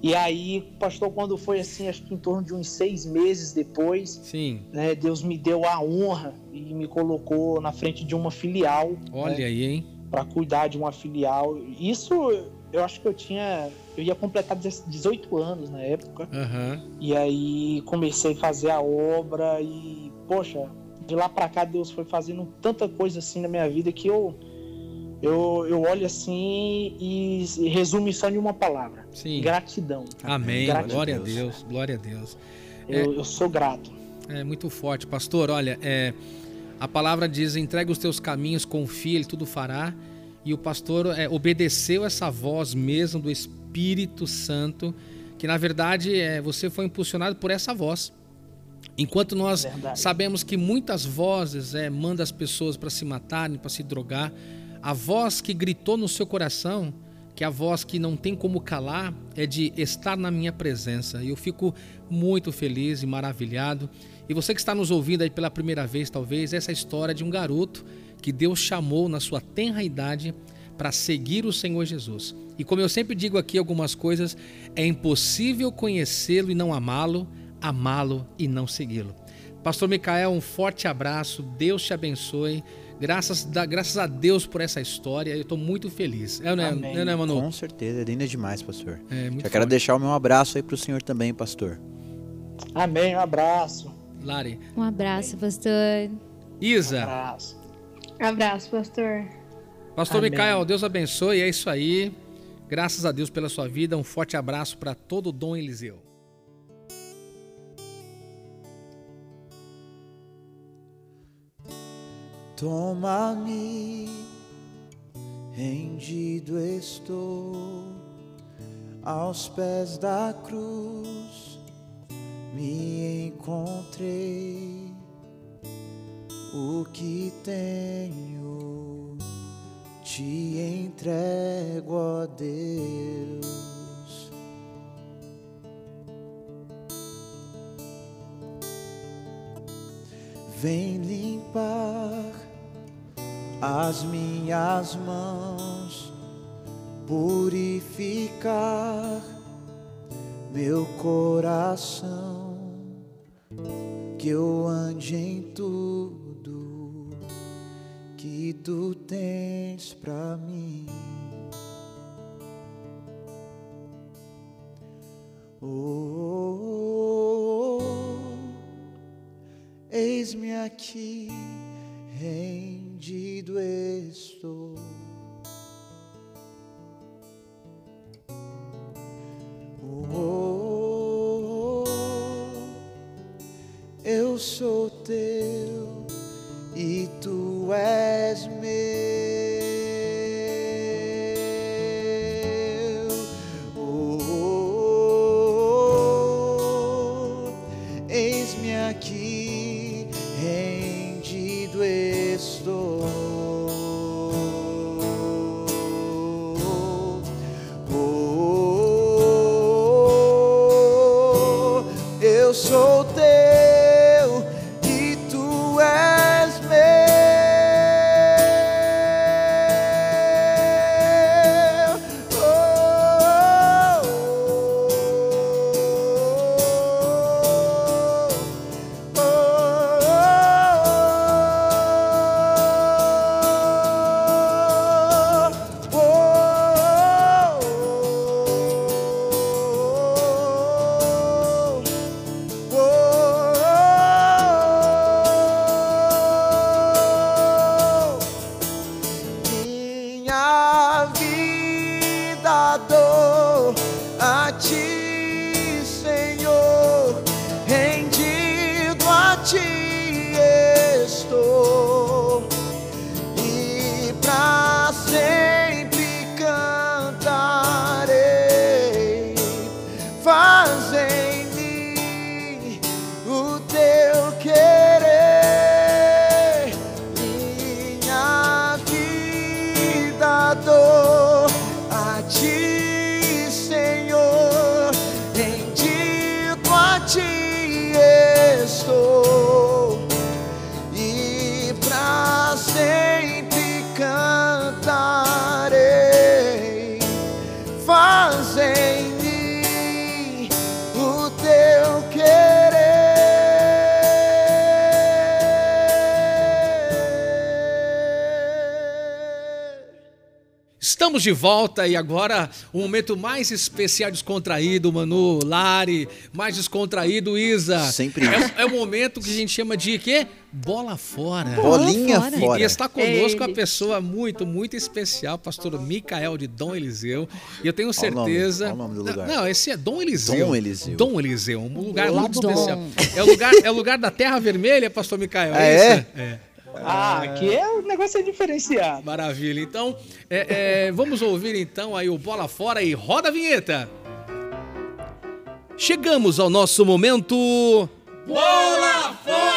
E aí, pastor, quando foi assim, acho que em torno de uns seis meses depois, Sim. né, Deus me deu a honra e me colocou na frente de uma filial Olha aí, hein? para cuidar de uma filial. Isso eu acho que eu tinha, eu ia completar 18 anos na época. Aham. E aí comecei a fazer a obra e, poxa, de lá pra cá Deus foi fazendo tanta coisa assim na minha vida que eu eu, eu olho assim e, e resume só em uma palavra: Sim. gratidão. Amém. Gratidão. Glória a Deus. Glória a Deus. Eu, eu sou grato. É muito forte, pastor. Olha, é, a palavra diz: entrega os teus caminhos, confia, ele tudo fará. E o pastor é, obedeceu essa voz mesmo do Espírito Santo, que na verdade é, você foi impulsionado por essa voz. Enquanto nós Verdade. sabemos que muitas vozes é, mandam as pessoas para se matarem, para se drogar, a voz que gritou no seu coração, que é a voz que não tem como calar, é de estar na minha presença. E eu fico muito feliz e maravilhado. E você que está nos ouvindo aí pela primeira vez, talvez, essa é história de um garoto que Deus chamou na sua tenra idade para seguir o Senhor Jesus. E como eu sempre digo aqui algumas coisas, é impossível conhecê-lo e não amá-lo, amá-lo e não segui-lo. Pastor Micael, um forte abraço, Deus te abençoe. Graças, da- graças a Deus por essa história, eu estou muito feliz. É, né, Amém. é, né Manu? Com certeza, é linda demais, pastor. É, muito Já quero forte. deixar o meu abraço aí pro senhor também, pastor. Amém. Um abraço. Lari. Um abraço, pastor. Um Isa, abraço. Abraço, pastor. Pastor Amém. Micael, Deus abençoe, é isso aí. Graças a Deus pela sua vida, um forte abraço para todo o Dom Eliseu. Toma-me, rendido estou aos pés da cruz, me encontrei o que tenho, te entrego, ó Deus. Vem limpar as minhas mãos, purificar meu coração, que eu ande em tudo que tu tens pra mim. Oh, oh, oh, eis-me aqui, rendido estou. Oh, eu sou teu Estamos de volta e agora o momento mais especial, descontraído, Manu, Lari, mais descontraído, Isa. Sempre isso. É, é o momento que a gente chama de quê? Bola fora. Bolinha fora. E- fora. E está conosco Ele. a pessoa muito, muito especial, pastor Micael de Dom Eliseu. E eu tenho Qual o nome? certeza. Qual o nome do Não, lugar? Não, esse é Dom Eliseu. Dom Eliseu. Dom Eliseu, um lugar muito Dom. especial. É o lugar, é o lugar da Terra Vermelha, pastor Micael. Ah, é? isso? É. Ah, aqui é o negócio é diferenciado. Maravilha. Então, é, é, vamos ouvir então aí o Bola Fora e roda a vinheta. Chegamos ao nosso momento. Bola Fora!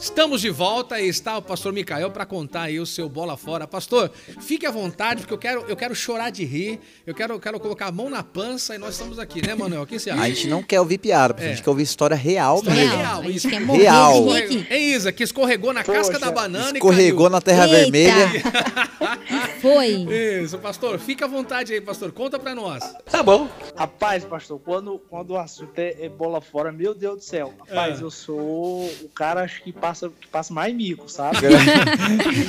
Estamos de volta e está o pastor Micael para contar aí o seu bola fora. Pastor, fique à vontade, porque eu quero, eu quero chorar de rir, eu quero, eu quero colocar a mão na pança e nós estamos aqui, né, Manuel? O que você acha? A gente não quer ouvir piada, a É. gente quer ouvir história real História mesmo. real, A gente isso. quer morrer Real. É Isa, que escorregou na casca Poxa, da banana Escorregou e na terra Eita. vermelha. [laughs] Foi. Isso, pastor, fica à vontade aí, pastor. Conta pra nós. Rapaz, pastor, quando, quando o assunto é, é bola fora, meu Deus do céu. Rapaz, Ah. eu sou o cara acho que passa, que passa mais mico, sabe? [laughs]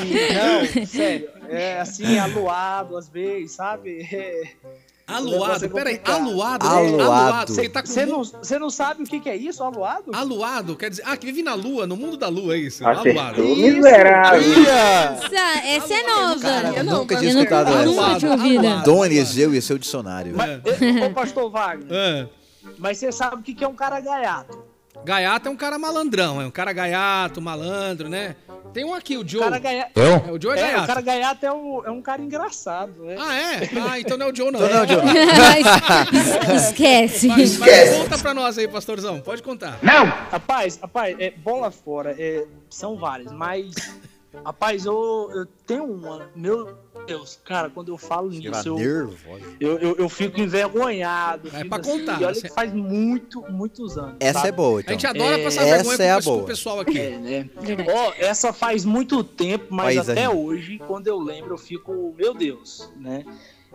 E, não, sério. É assim, aluado às vezes, sabe? É, Aluado, é peraí, complicado. aluado, Aluado. Você tá com não, você não sabe o que, que é isso, aluado? Aluado, quer dizer, ah, que vive na lua, no mundo da lua, é isso. Acertou, Aluado. miserável. Essa, é nova. Cara, eu nunca tinha escutado essa. nunca tinha ouvido. Aluado. Eliseu e seu dicionário. Mas, [laughs] eh, ô, pastor Wagner, Ah, mas você sabe o que, que é um cara gaiato? Gaiato é um cara malandrão, é um cara gaiato, malandro, né? Tem um aqui, o O Joe. cara gaiato. É, o Joe é, É, gaiato. o cara gaiato é, o, é um cara engraçado, né? Ah, é? Ah, então não é o Joe, não. Então não, Joe. Mas- [laughs] Esquece. Mas, mas conta pra nós aí, pastorzão, pode contar. Rapaz, rapaz, é, bola fora, é, são várias, mas. Rapaz, eu, eu tenho uma. Meu Deus, cara, quando eu falo nisso, eu, eu, eu, eu fico envergonhado. É fico pra assim, contar, e olha que faz muito, muitos anos. Essa sabe? é boa, A então. gente adora É, passar vergonha é a pro, boa. pessoal aqui. É, né? Ó, essa faz muito tempo, mas País até hoje, quando eu lembro, eu fico, meu Deus, né?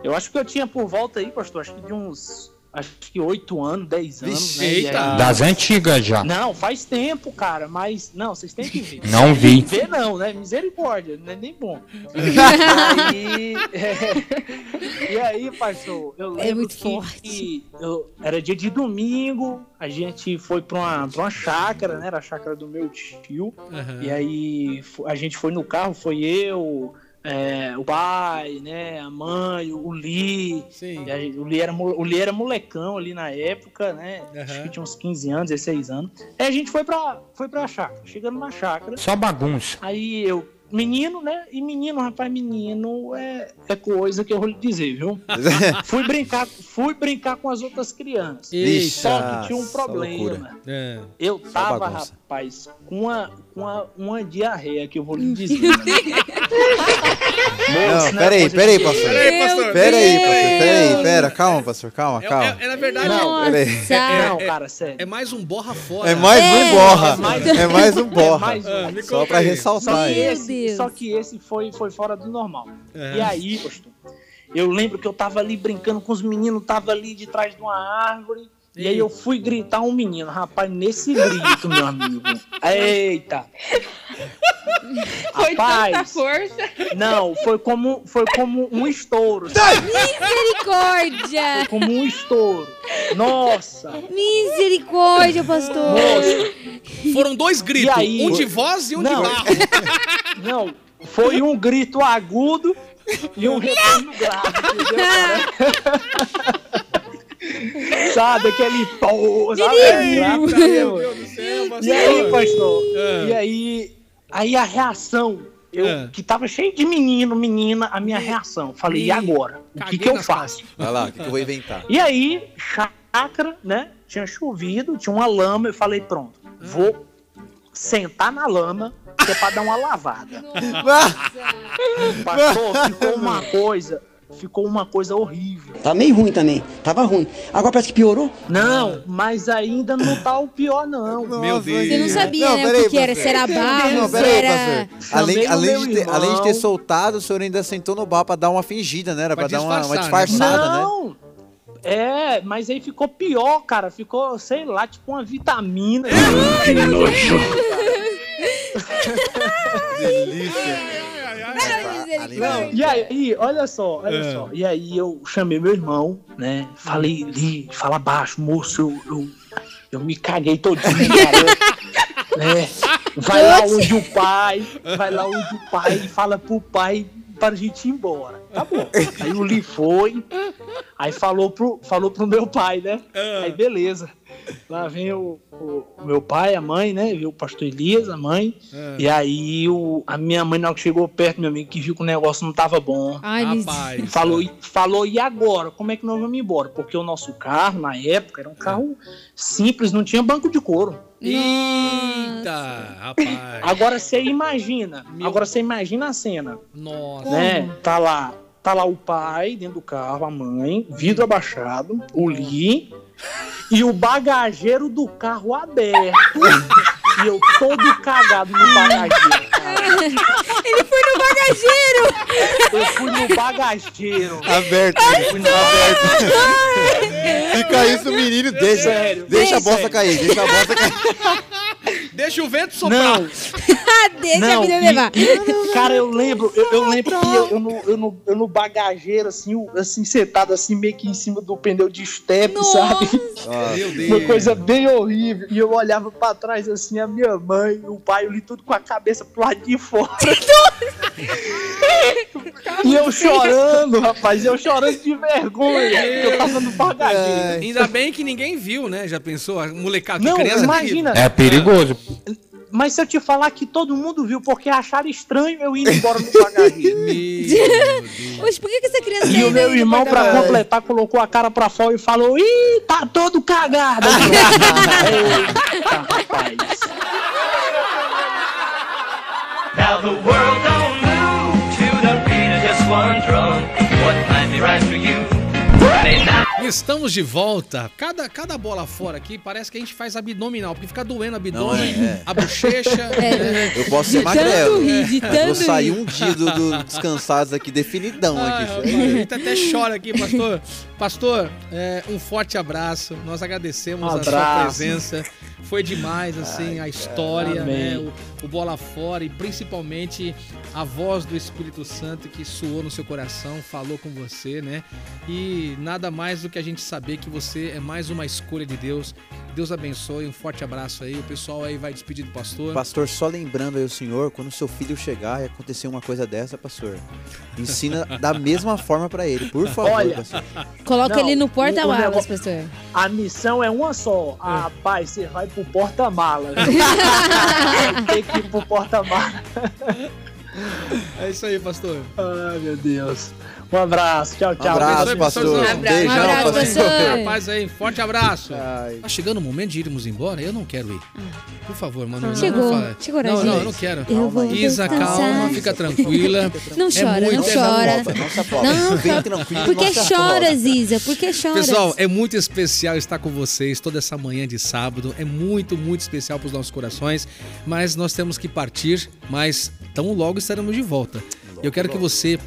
Eu acho que eu tinha por volta aí, pastor, acho que de uns acho que 8 anos, 10 anos, Vixe, né? E eita. aí- Das antigas já. Não, faz tempo, cara, mas. Não, vocês têm que ver. Não vi. Ver não, né? Misericórdia, não é nem bom. E aí. é, [laughs] e aí, pastor, eu lembro muito que, forte. que eu- era dia de domingo, a gente foi pra uma, pra uma chácara, né? Era a chácara do meu tio. Aham. E aí a gente foi no carro, foi eu, é, o pai, né? A mãe, o Lee. O, Lee era, o Lee era molecão ali na época, né? Acho Aham. que tinha uns 15 anos, 16 anos. Aí a gente foi pra, foi pra chácara. Chegando na chácara, Só bagunça. aí eu, menino, né? E menino, rapaz, menino é, é coisa que eu vou lhe dizer, viu? [laughs] fui brincar, fui brincar com as outras crianças. Eita. Só que tinha um problema. É. Eu tava. Rapaz, com uma, com uma, uma diarreia que eu vou lhe dizer. [laughs] né? Não, Moço, peraí, peraí, pastor. Peraí, pastor. Pera aí, Meu pastor, pera aí, Deus. pera, calma, pastor, calma, É, calma. é- é, na verdade, Não, peraí. Nossa! Não, cara, sério. é mais um borra fora. É mais um É, borra, é mais- é mais um [laughs] borra. mais um. Ah, Só pra ressaltar Deus. só que esse foi, foi fora do normal. É. E aí, pastor, eu lembro que eu tava ali brincando com os meninos, tava ali de trás de uma árvore. E aí eu fui gritar um menino, rapaz, nesse grito, meu amigo. Eita! Foi tanta Rapaz, força. não, foi como, foi como um estouro, sabe? Misericórdia! Como um estouro. Nossa! Misericórdia, pastor! Nossa! Foram dois gritos, aí? um de voz e um Não. de barro. Não, foi um grito agudo e um retorno grave, entendeu? [laughs] sabe, aquele pô, sabe? É, Meu? Deus do céu. E aí, pastor? É. E aí, aí a reação, eu É. que tava cheio de menino, menina, a minha reação. Falei, e agora? O que, que eu faço? Vai lá, o que, que eu vou inventar? E aí, chácara, né? Tinha chovido, tinha uma lama, eu falei, pronto, vou sentar na lama, que é pra dar uma lavada. [laughs] Pastor, ficou uma coisa, ficou uma coisa horrível. Tá meio ruim também. Tava ruim. Agora parece que piorou. Não, mas ainda não tá o pior, não. Meu Deus. Você não sabia, né, peraí, o que, que era? pastor. Se era barro, Não, peraí, era... Além, além, de ter, além de ter soltado, o senhor ainda sentou no bar pra dar uma fingida, né? Era Pra pra, dar uma, uma né? disfarçada, né? não. É, mas aí ficou pior, cara. Ficou, sei lá, tipo uma vitamina. [laughs] [laughs] Não, e aí, olha só, olha É. só. E aí eu chamei meu irmão, né? Falei, Li, fala baixo, moço, eu, eu, eu me caguei todinho, [laughs] cara. né? Vai lá onde o pai, vai lá onde o pai e fala pro pai para a gente ir embora. Tá bom. Aí o Li foi, aí falou pro, falou pro meu pai, né? Aí beleza. Lá vem o, o- o meu pai, a mãe, né? Viu o pastor Elias, a mãe. E aí o, a minha mãe, na hora que chegou perto, meu amigo, que viu que o negócio não tava bom. Ai, Rapaz. [laughs] Falou, e- falou, e agora? Como é que nós vamos embora? Porque o nosso carro, na época, era um carro simples, não tinha banco de couro. Eita, rapaz. Agora você imagina, Meu- agora você imagina a cena, Nossa. né? Tá lá, tá lá o pai dentro do carro, a mãe, vidro abaixado, o Lee e o bagageiro do carro aberto. e eu todo cagado no bagageiro. cara. Ele foi no bagageiro! Eu fui no bagageiro. Aberto, Eu fui no bagageiro. Fica isso, menino, deixa, deixa a bosta cair, deixa a bosta cair. Deixa o vento soprar. Não, Ah, [laughs] deixa a não, vida e- levar. e, cara, eu lembro, eu, eu lembro que eu, eu, no, eu, no, eu no bagageiro, assim, assim, sentado assim, meio que em cima do pneu de step, sabe? Meu Deus. Uma coisa bem horrível. E eu olhava pra trás, assim, a minha mãe, o pai, eu li tudo com a cabeça pro lado de fora. [laughs] e eu chorando, rapaz, eu chorando de vergonha, eu tava no bagageiro. Ainda bem que ninguém viu, né? Já pensou? A molecada, Não, criança imagina. É perigoso. Mas se eu te falar que todo mundo viu, porque acharam estranho eu ir embora no bagageiro. [laughs] Poxa, [laughs] por que, que essa criança E o meu irmão, pra completar, colocou a cara pra fora e falou: Ih, tá todo cagado. [laughs] Eita, rapaz. Now the world Estamos de volta. Cada, cada bola fora aqui parece que a gente faz abdominal, porque fica doendo o abdômen, é, é. a bochecha. [laughs] É. Eu posso ser magrelo. rir, vou sair rir. um dia do, do descansados aqui, definidão Ah, aqui. a gente até chora aqui, pastor. Pastor, é, um forte abraço. Nós agradecemos Um a sua abraço. presença. Foi demais, assim, a história, Amém. né? O, o bola fora e principalmente a voz do Espírito Santo que soou no seu coração, falou com você, né? E nada mais do que a gente saber que você é mais uma escolha de Deus. Deus abençoe, um forte abraço aí. O pessoal aí vai despedir do pastor. Pastor, só lembrando aí o senhor, quando seu filho chegar e acontecer uma coisa dessa, pastor, ensina [laughs] da mesma forma pra ele, por favor, Olha, pastor. Coloca Não, ele no porta-malas, pastor. A missão é uma só. Ah, pai, você vai pro porta-mala. [laughs] Tem que ir pro porta-mala. É isso aí, pastor. Ai, meu Deus. Um abraço. Tchau, tchau. abraço, Abençoe, pastor. Um abraço. Beijão, Um abraço, pastor. pastor. Rapaz aí, forte abraço. Ai. Tá chegando o momento de irmos embora? Eu não quero ir. Por favor, mano. não- Chegou, não chegou Não, não, eu não quero. Eu vou Isa, descansar. calma, fica tranquila. Não chora, muito- não é chora. Não afoba. Não, Por que choras, Isa? Por que choras? Pessoal, é muito especial estar com vocês toda essa manhã de sábado. É muito, muito especial para os nossos corações. Mas nós temos que partir, mas tão logo estaremos de volta. Eu quero que você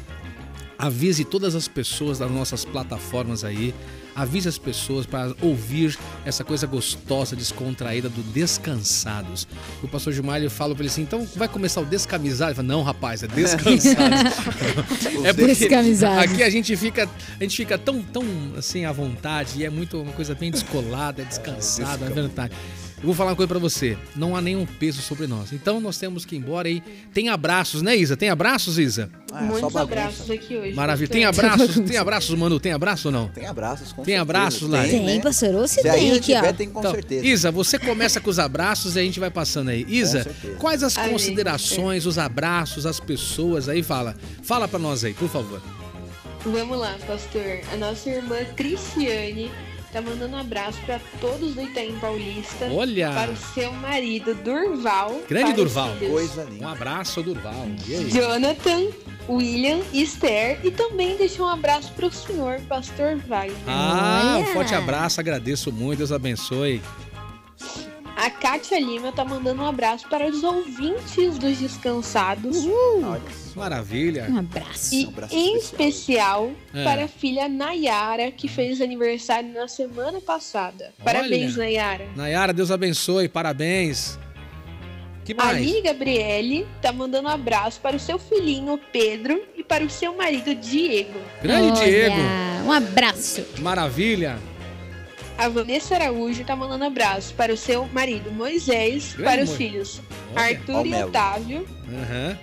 avise todas as pessoas das nossas plataformas aí. Avise as pessoas para ouvir essa coisa gostosa, descontraída do Descansados. O pastor Gilmar ele fala para ele assim: então vai começar o descamisado? Ele fala: não, rapaz, é descansados. [laughs] é porque Descamisados. aqui a gente fica, a gente fica tão, tão assim à vontade e é muito uma coisa bem descolada, é descansada, é verdade. Eu vou falar uma coisa pra você, não há nenhum peso sobre nós. Então nós temos que ir embora e tem abraços, né, Isa? Tem abraços, Isa? Ah, é Muitos abraços aqui hoje. Maravilha. Tem abraços? Tem abraços, Manu? Tem abraço ou não? Tem abraços, com Tem certeza. abraços lá? Tem, né? pastor. Ou se Se aí tem aqui, tiver, ó. tem com Então, certeza. Isa, você começa com os abraços e a gente vai passando aí. Isa, quais as considerações, os abraços, as pessoas aí? Fala. Fala pra nós aí, por favor. Vamos lá, pastor. A nossa irmã Cristiane tá mandando um abraço pra todos do Itaim Paulista. Olha! Para o seu marido, Durval. Grande para Durval. Coisa Um linda. abraço, Durval. E aí? Jonathan, William, Esther e também deixa um abraço pro senhor, pastor Wagner. Ah, um Olha! forte abraço, agradeço muito, Deus abençoe. A Kátia Lima tá mandando um abraço para os ouvintes dos descansados. Olha, Maravilha. Um abraço. E Um abraço em especial. especial É. para a filha Nayara, que fez aniversário na semana passada. Parabéns, Nayara. Nayara, Deus abençoe, parabéns. Que A mais? Aline Gabriele tá mandando um abraço para o seu filhinho Pedro e para o seu marido Diego. Grande Olha, Diego. Um abraço. Maravilha. A Vanessa Araújo tá mandando abraço para o seu marido Moisés, Grande para os Mo- filhos Olha. Arthur e. Otávio, Aham.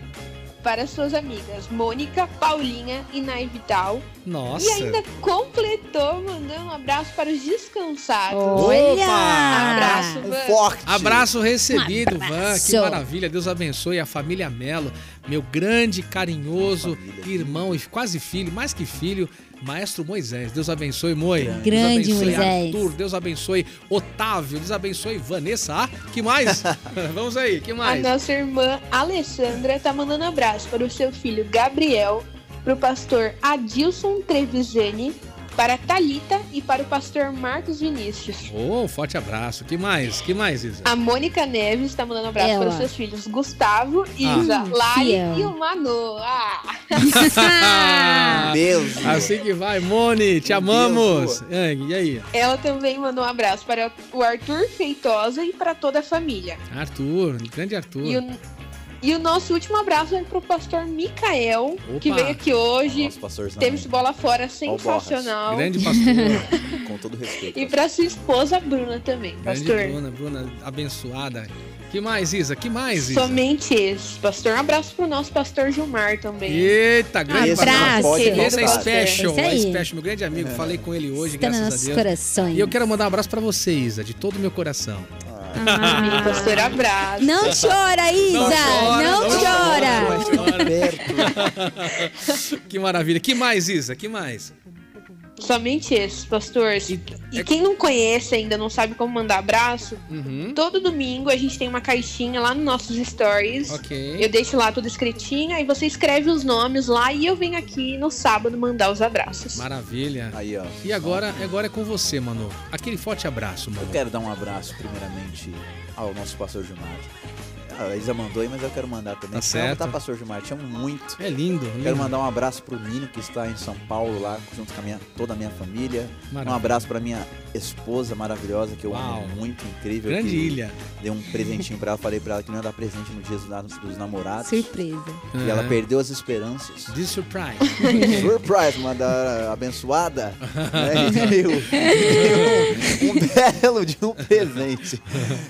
para suas amigas Mônica, Paulinha e Nay Vital. Nossa. E ainda completou mandando um abraço para os descansados. Olha! Abraço, Um Van. forte. Abraço recebido, Um Van. abraço. Que maravilha. Deus abençoe a família Melo, meu grande, carinhoso irmão e quase filho, mais que filho, Maestro Moisés. Deus abençoe, Moi. Deus Grande abençoe Moisés. Arthur. Deus abençoe Otávio. Deus abençoe Vanessa. Ah, que mais? [laughs] [laughs] Vamos aí, que A mais? nossa irmã Alessandra tá mandando abraço para o seu filho Gabriel, para o pastor Adilson Trevisani, para a Thalita e para o pastor Marcos Vinícius. Oh, um forte abraço. Que mais? Que mais, Isa? A Mônica Neves tá mandando abraço Ela. para os seus filhos Gustavo, Ah. Isa, Lari e o Manu. Ah, [laughs] Deus. Assim que vai, Moni, te Meu amamos. Deus, E aí? ela também mandou um abraço para o Arthur Feitosa e para toda a família. Arthur, grande Arthur. E o, e o nosso último abraço é para o pastor Micael, que Opa. veio aqui hoje. Nossa. Teve esse bola fora sensacional. Grande pastor. [laughs] Com todo respeito. E pra sua esposa, Bruna, também, grande pastor. Bruna, Bruna abençoada. Que mais, Isa? Que mais, Isa? Somente esse, pastor. Um abraço pro nosso pastor Gilmar também. Eita, grande Abraço. pode Querido Esse é special, é special, meu grande amigo. Falei com ele hoje, Está nos graças a nossos Deus. corações. E eu quero mandar um abraço pra você, Isa, de todo o meu coração. Ah. pastor. Abraço. Não chora, Isa! Não, não chora! Tá. [laughs] Que maravilha. Que mais, Isa? Que mais? Somente esses, pastor. E- E é- quem não conhece ainda, não sabe como mandar abraço, Uhum. todo domingo a gente tem uma caixinha lá nos nossos stories. Ok. Eu deixo lá tudo escritinho, aí você escreve os nomes lá e eu venho aqui no sábado mandar os abraços. Maravilha. Aí, ó. E agora, agora é com você, mano. Aquele forte abraço, mano. Eu quero dar um abraço, primeiramente, ao nosso pastor Gilmar. A Isa mandou aí, mas eu quero mandar também. Tá amo, certo. tá, pastor Gilmar? Te amo muito. É lindo. lindo. Quero mandar um abraço pro Nino, que está em São Paulo, lá, junto com a minha, toda a minha família. Maravilha. Um abraço pra minha esposa maravilhosa, que eu Uau. amo muito, incrível. Grande que ilha. Dei um presentinho pra ela, falei pra ela que não ia dar presente no dia dos, na- dos namorados. Surpresa. E ela É. perdeu as esperanças. De surprise. [laughs] Surprise, uma da abençoada. né? [laughs] E veio um, um belo de um presente.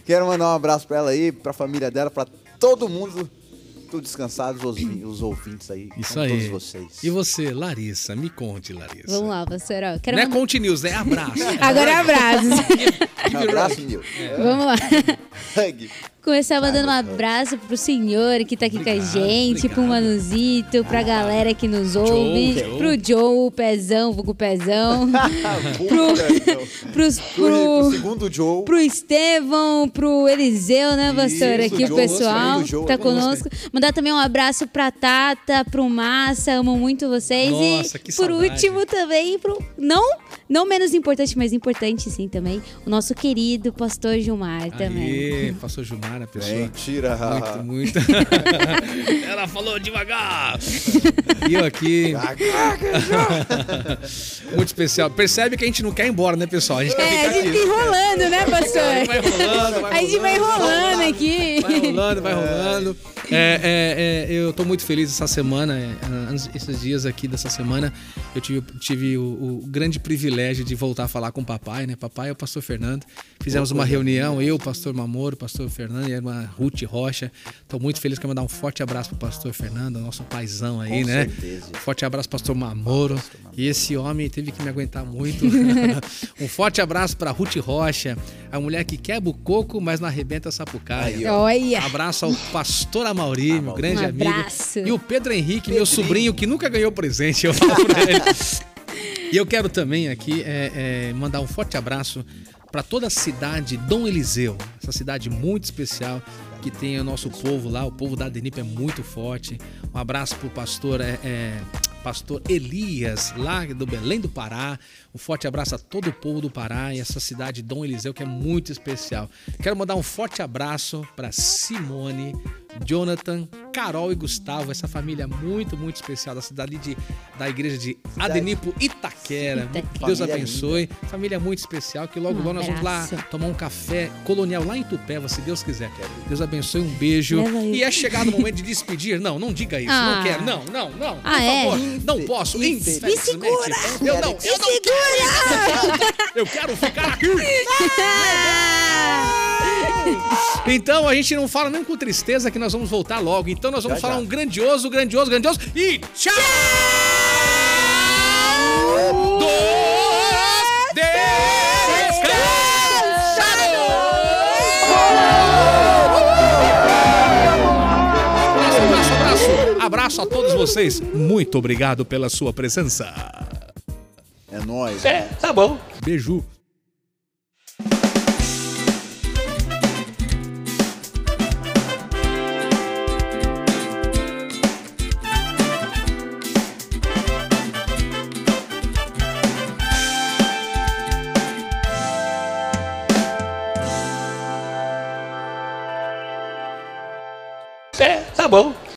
Quero mandar um abraço pra ela aí, pra família dela, pra todo mundo. Tudo descansados, os, os ouvintes aí. Isso com aí. todos vocês. E você, Larissa? Me conte, Larissa. Vamos lá, pastor. Ó, quero Não é mandar- Conte News, é abraço. [laughs] Agora é abraços. Um [laughs] abraço, Nil. Vamos lá. Começar mandando um abraço pro senhor que tá aqui com a Obrigado, gente, pro obrigado. Manuzito, pra galera que nos ouve, Joe. pro Joe, o Pezão, vulgo Pezão, [laughs] Pro, [laughs] pros, pro, pro pro, segundo Joe. pro Estevão, pro Eliseu, né, pastor? Aqui o pessoal Joe, tá conosco. Mandar também um abraço pra Tata, pro Massa, amo muito vocês. Nossa, e que por saudade. último também, pro, não, não menos importante, mas importante sim também, o nosso querido pastor Gilmar também. Aê, passou Gilmar, a pessoa. Mentira. Muito, muito. [laughs] Ela falou devagar. E eu aqui. muito especial. Percebe que a gente não quer ir embora, né, pessoal? A gente quer É, a gente aqui. fica enrolando, né, pastor? Vai rolando, vai A gente vai rolando. enrolando aqui. Vai rolando, vai rolando. É, é, é, eu tô muito feliz essa semana, é, esses dias aqui dessa semana, eu tive, tive o, o grande privilégio de voltar a falar com o papai, né? Papai é o pastor Fernando. Fizemos uma reunião, eu, o pastor Mamoro, o pastor Fernando e a irmã Ruth Rocha. Tô muito feliz, quero mandar um forte abraço pro pastor Fernando, nosso paizão aí, Com né? certeza. Forte abraço, pastor Mamoro. E esse homem teve que me aguentar muito. [laughs] [laughs] um forte abraço pra Ruth Rocha, a mulher que quebra o coco, mas não arrebenta a sapucaia. Olha. Abraço ao pastor Amauri, meu grande Um amigo. abraço. E o Pedro Henrique, meu sobrinho, que nunca ganhou presente, eu falo pra ele. [laughs] E eu quero também aqui é, é, mandar um forte abraço para toda a cidade Dom Eliseu, essa cidade muito especial que tem o nosso povo lá, o povo da Denip é muito forte. Um abraço pro pastor é, é, pastor Elias, lá do Belém do Pará. Um forte abraço a todo o povo do Pará e essa cidade Dom Eliseu que é muito especial. Quero mandar um forte abraço para Simone, Jonathan, Carol e Gustavo, essa família muito, muito especial da cidade de, da igreja de Adenipo Itaquera. Itaquera. Deus Família abençoe. Família muito especial, que logo, Um logo nós vamos lá tomar um café colonial lá em Tupéva, se Deus quiser. Deus abençoe, um beijo. E é chegado o momento de despedir. Não, não diga isso, Ah. não quero. Não, não, não. Por Ah, é? favor, não posso. Me segura! Eu não, eu não quero. Eu quero ficar aqui. [laughs] Então a gente não fala nem com tristeza que nós vamos voltar logo. Então nós vamos Já, falar já. um grandioso, grandioso, grandioso e tchau! Dos Abraço, abraço, abraço a todos vocês. Muito obrigado pela sua presença. É nóis. É, tá bom. Beijo. double.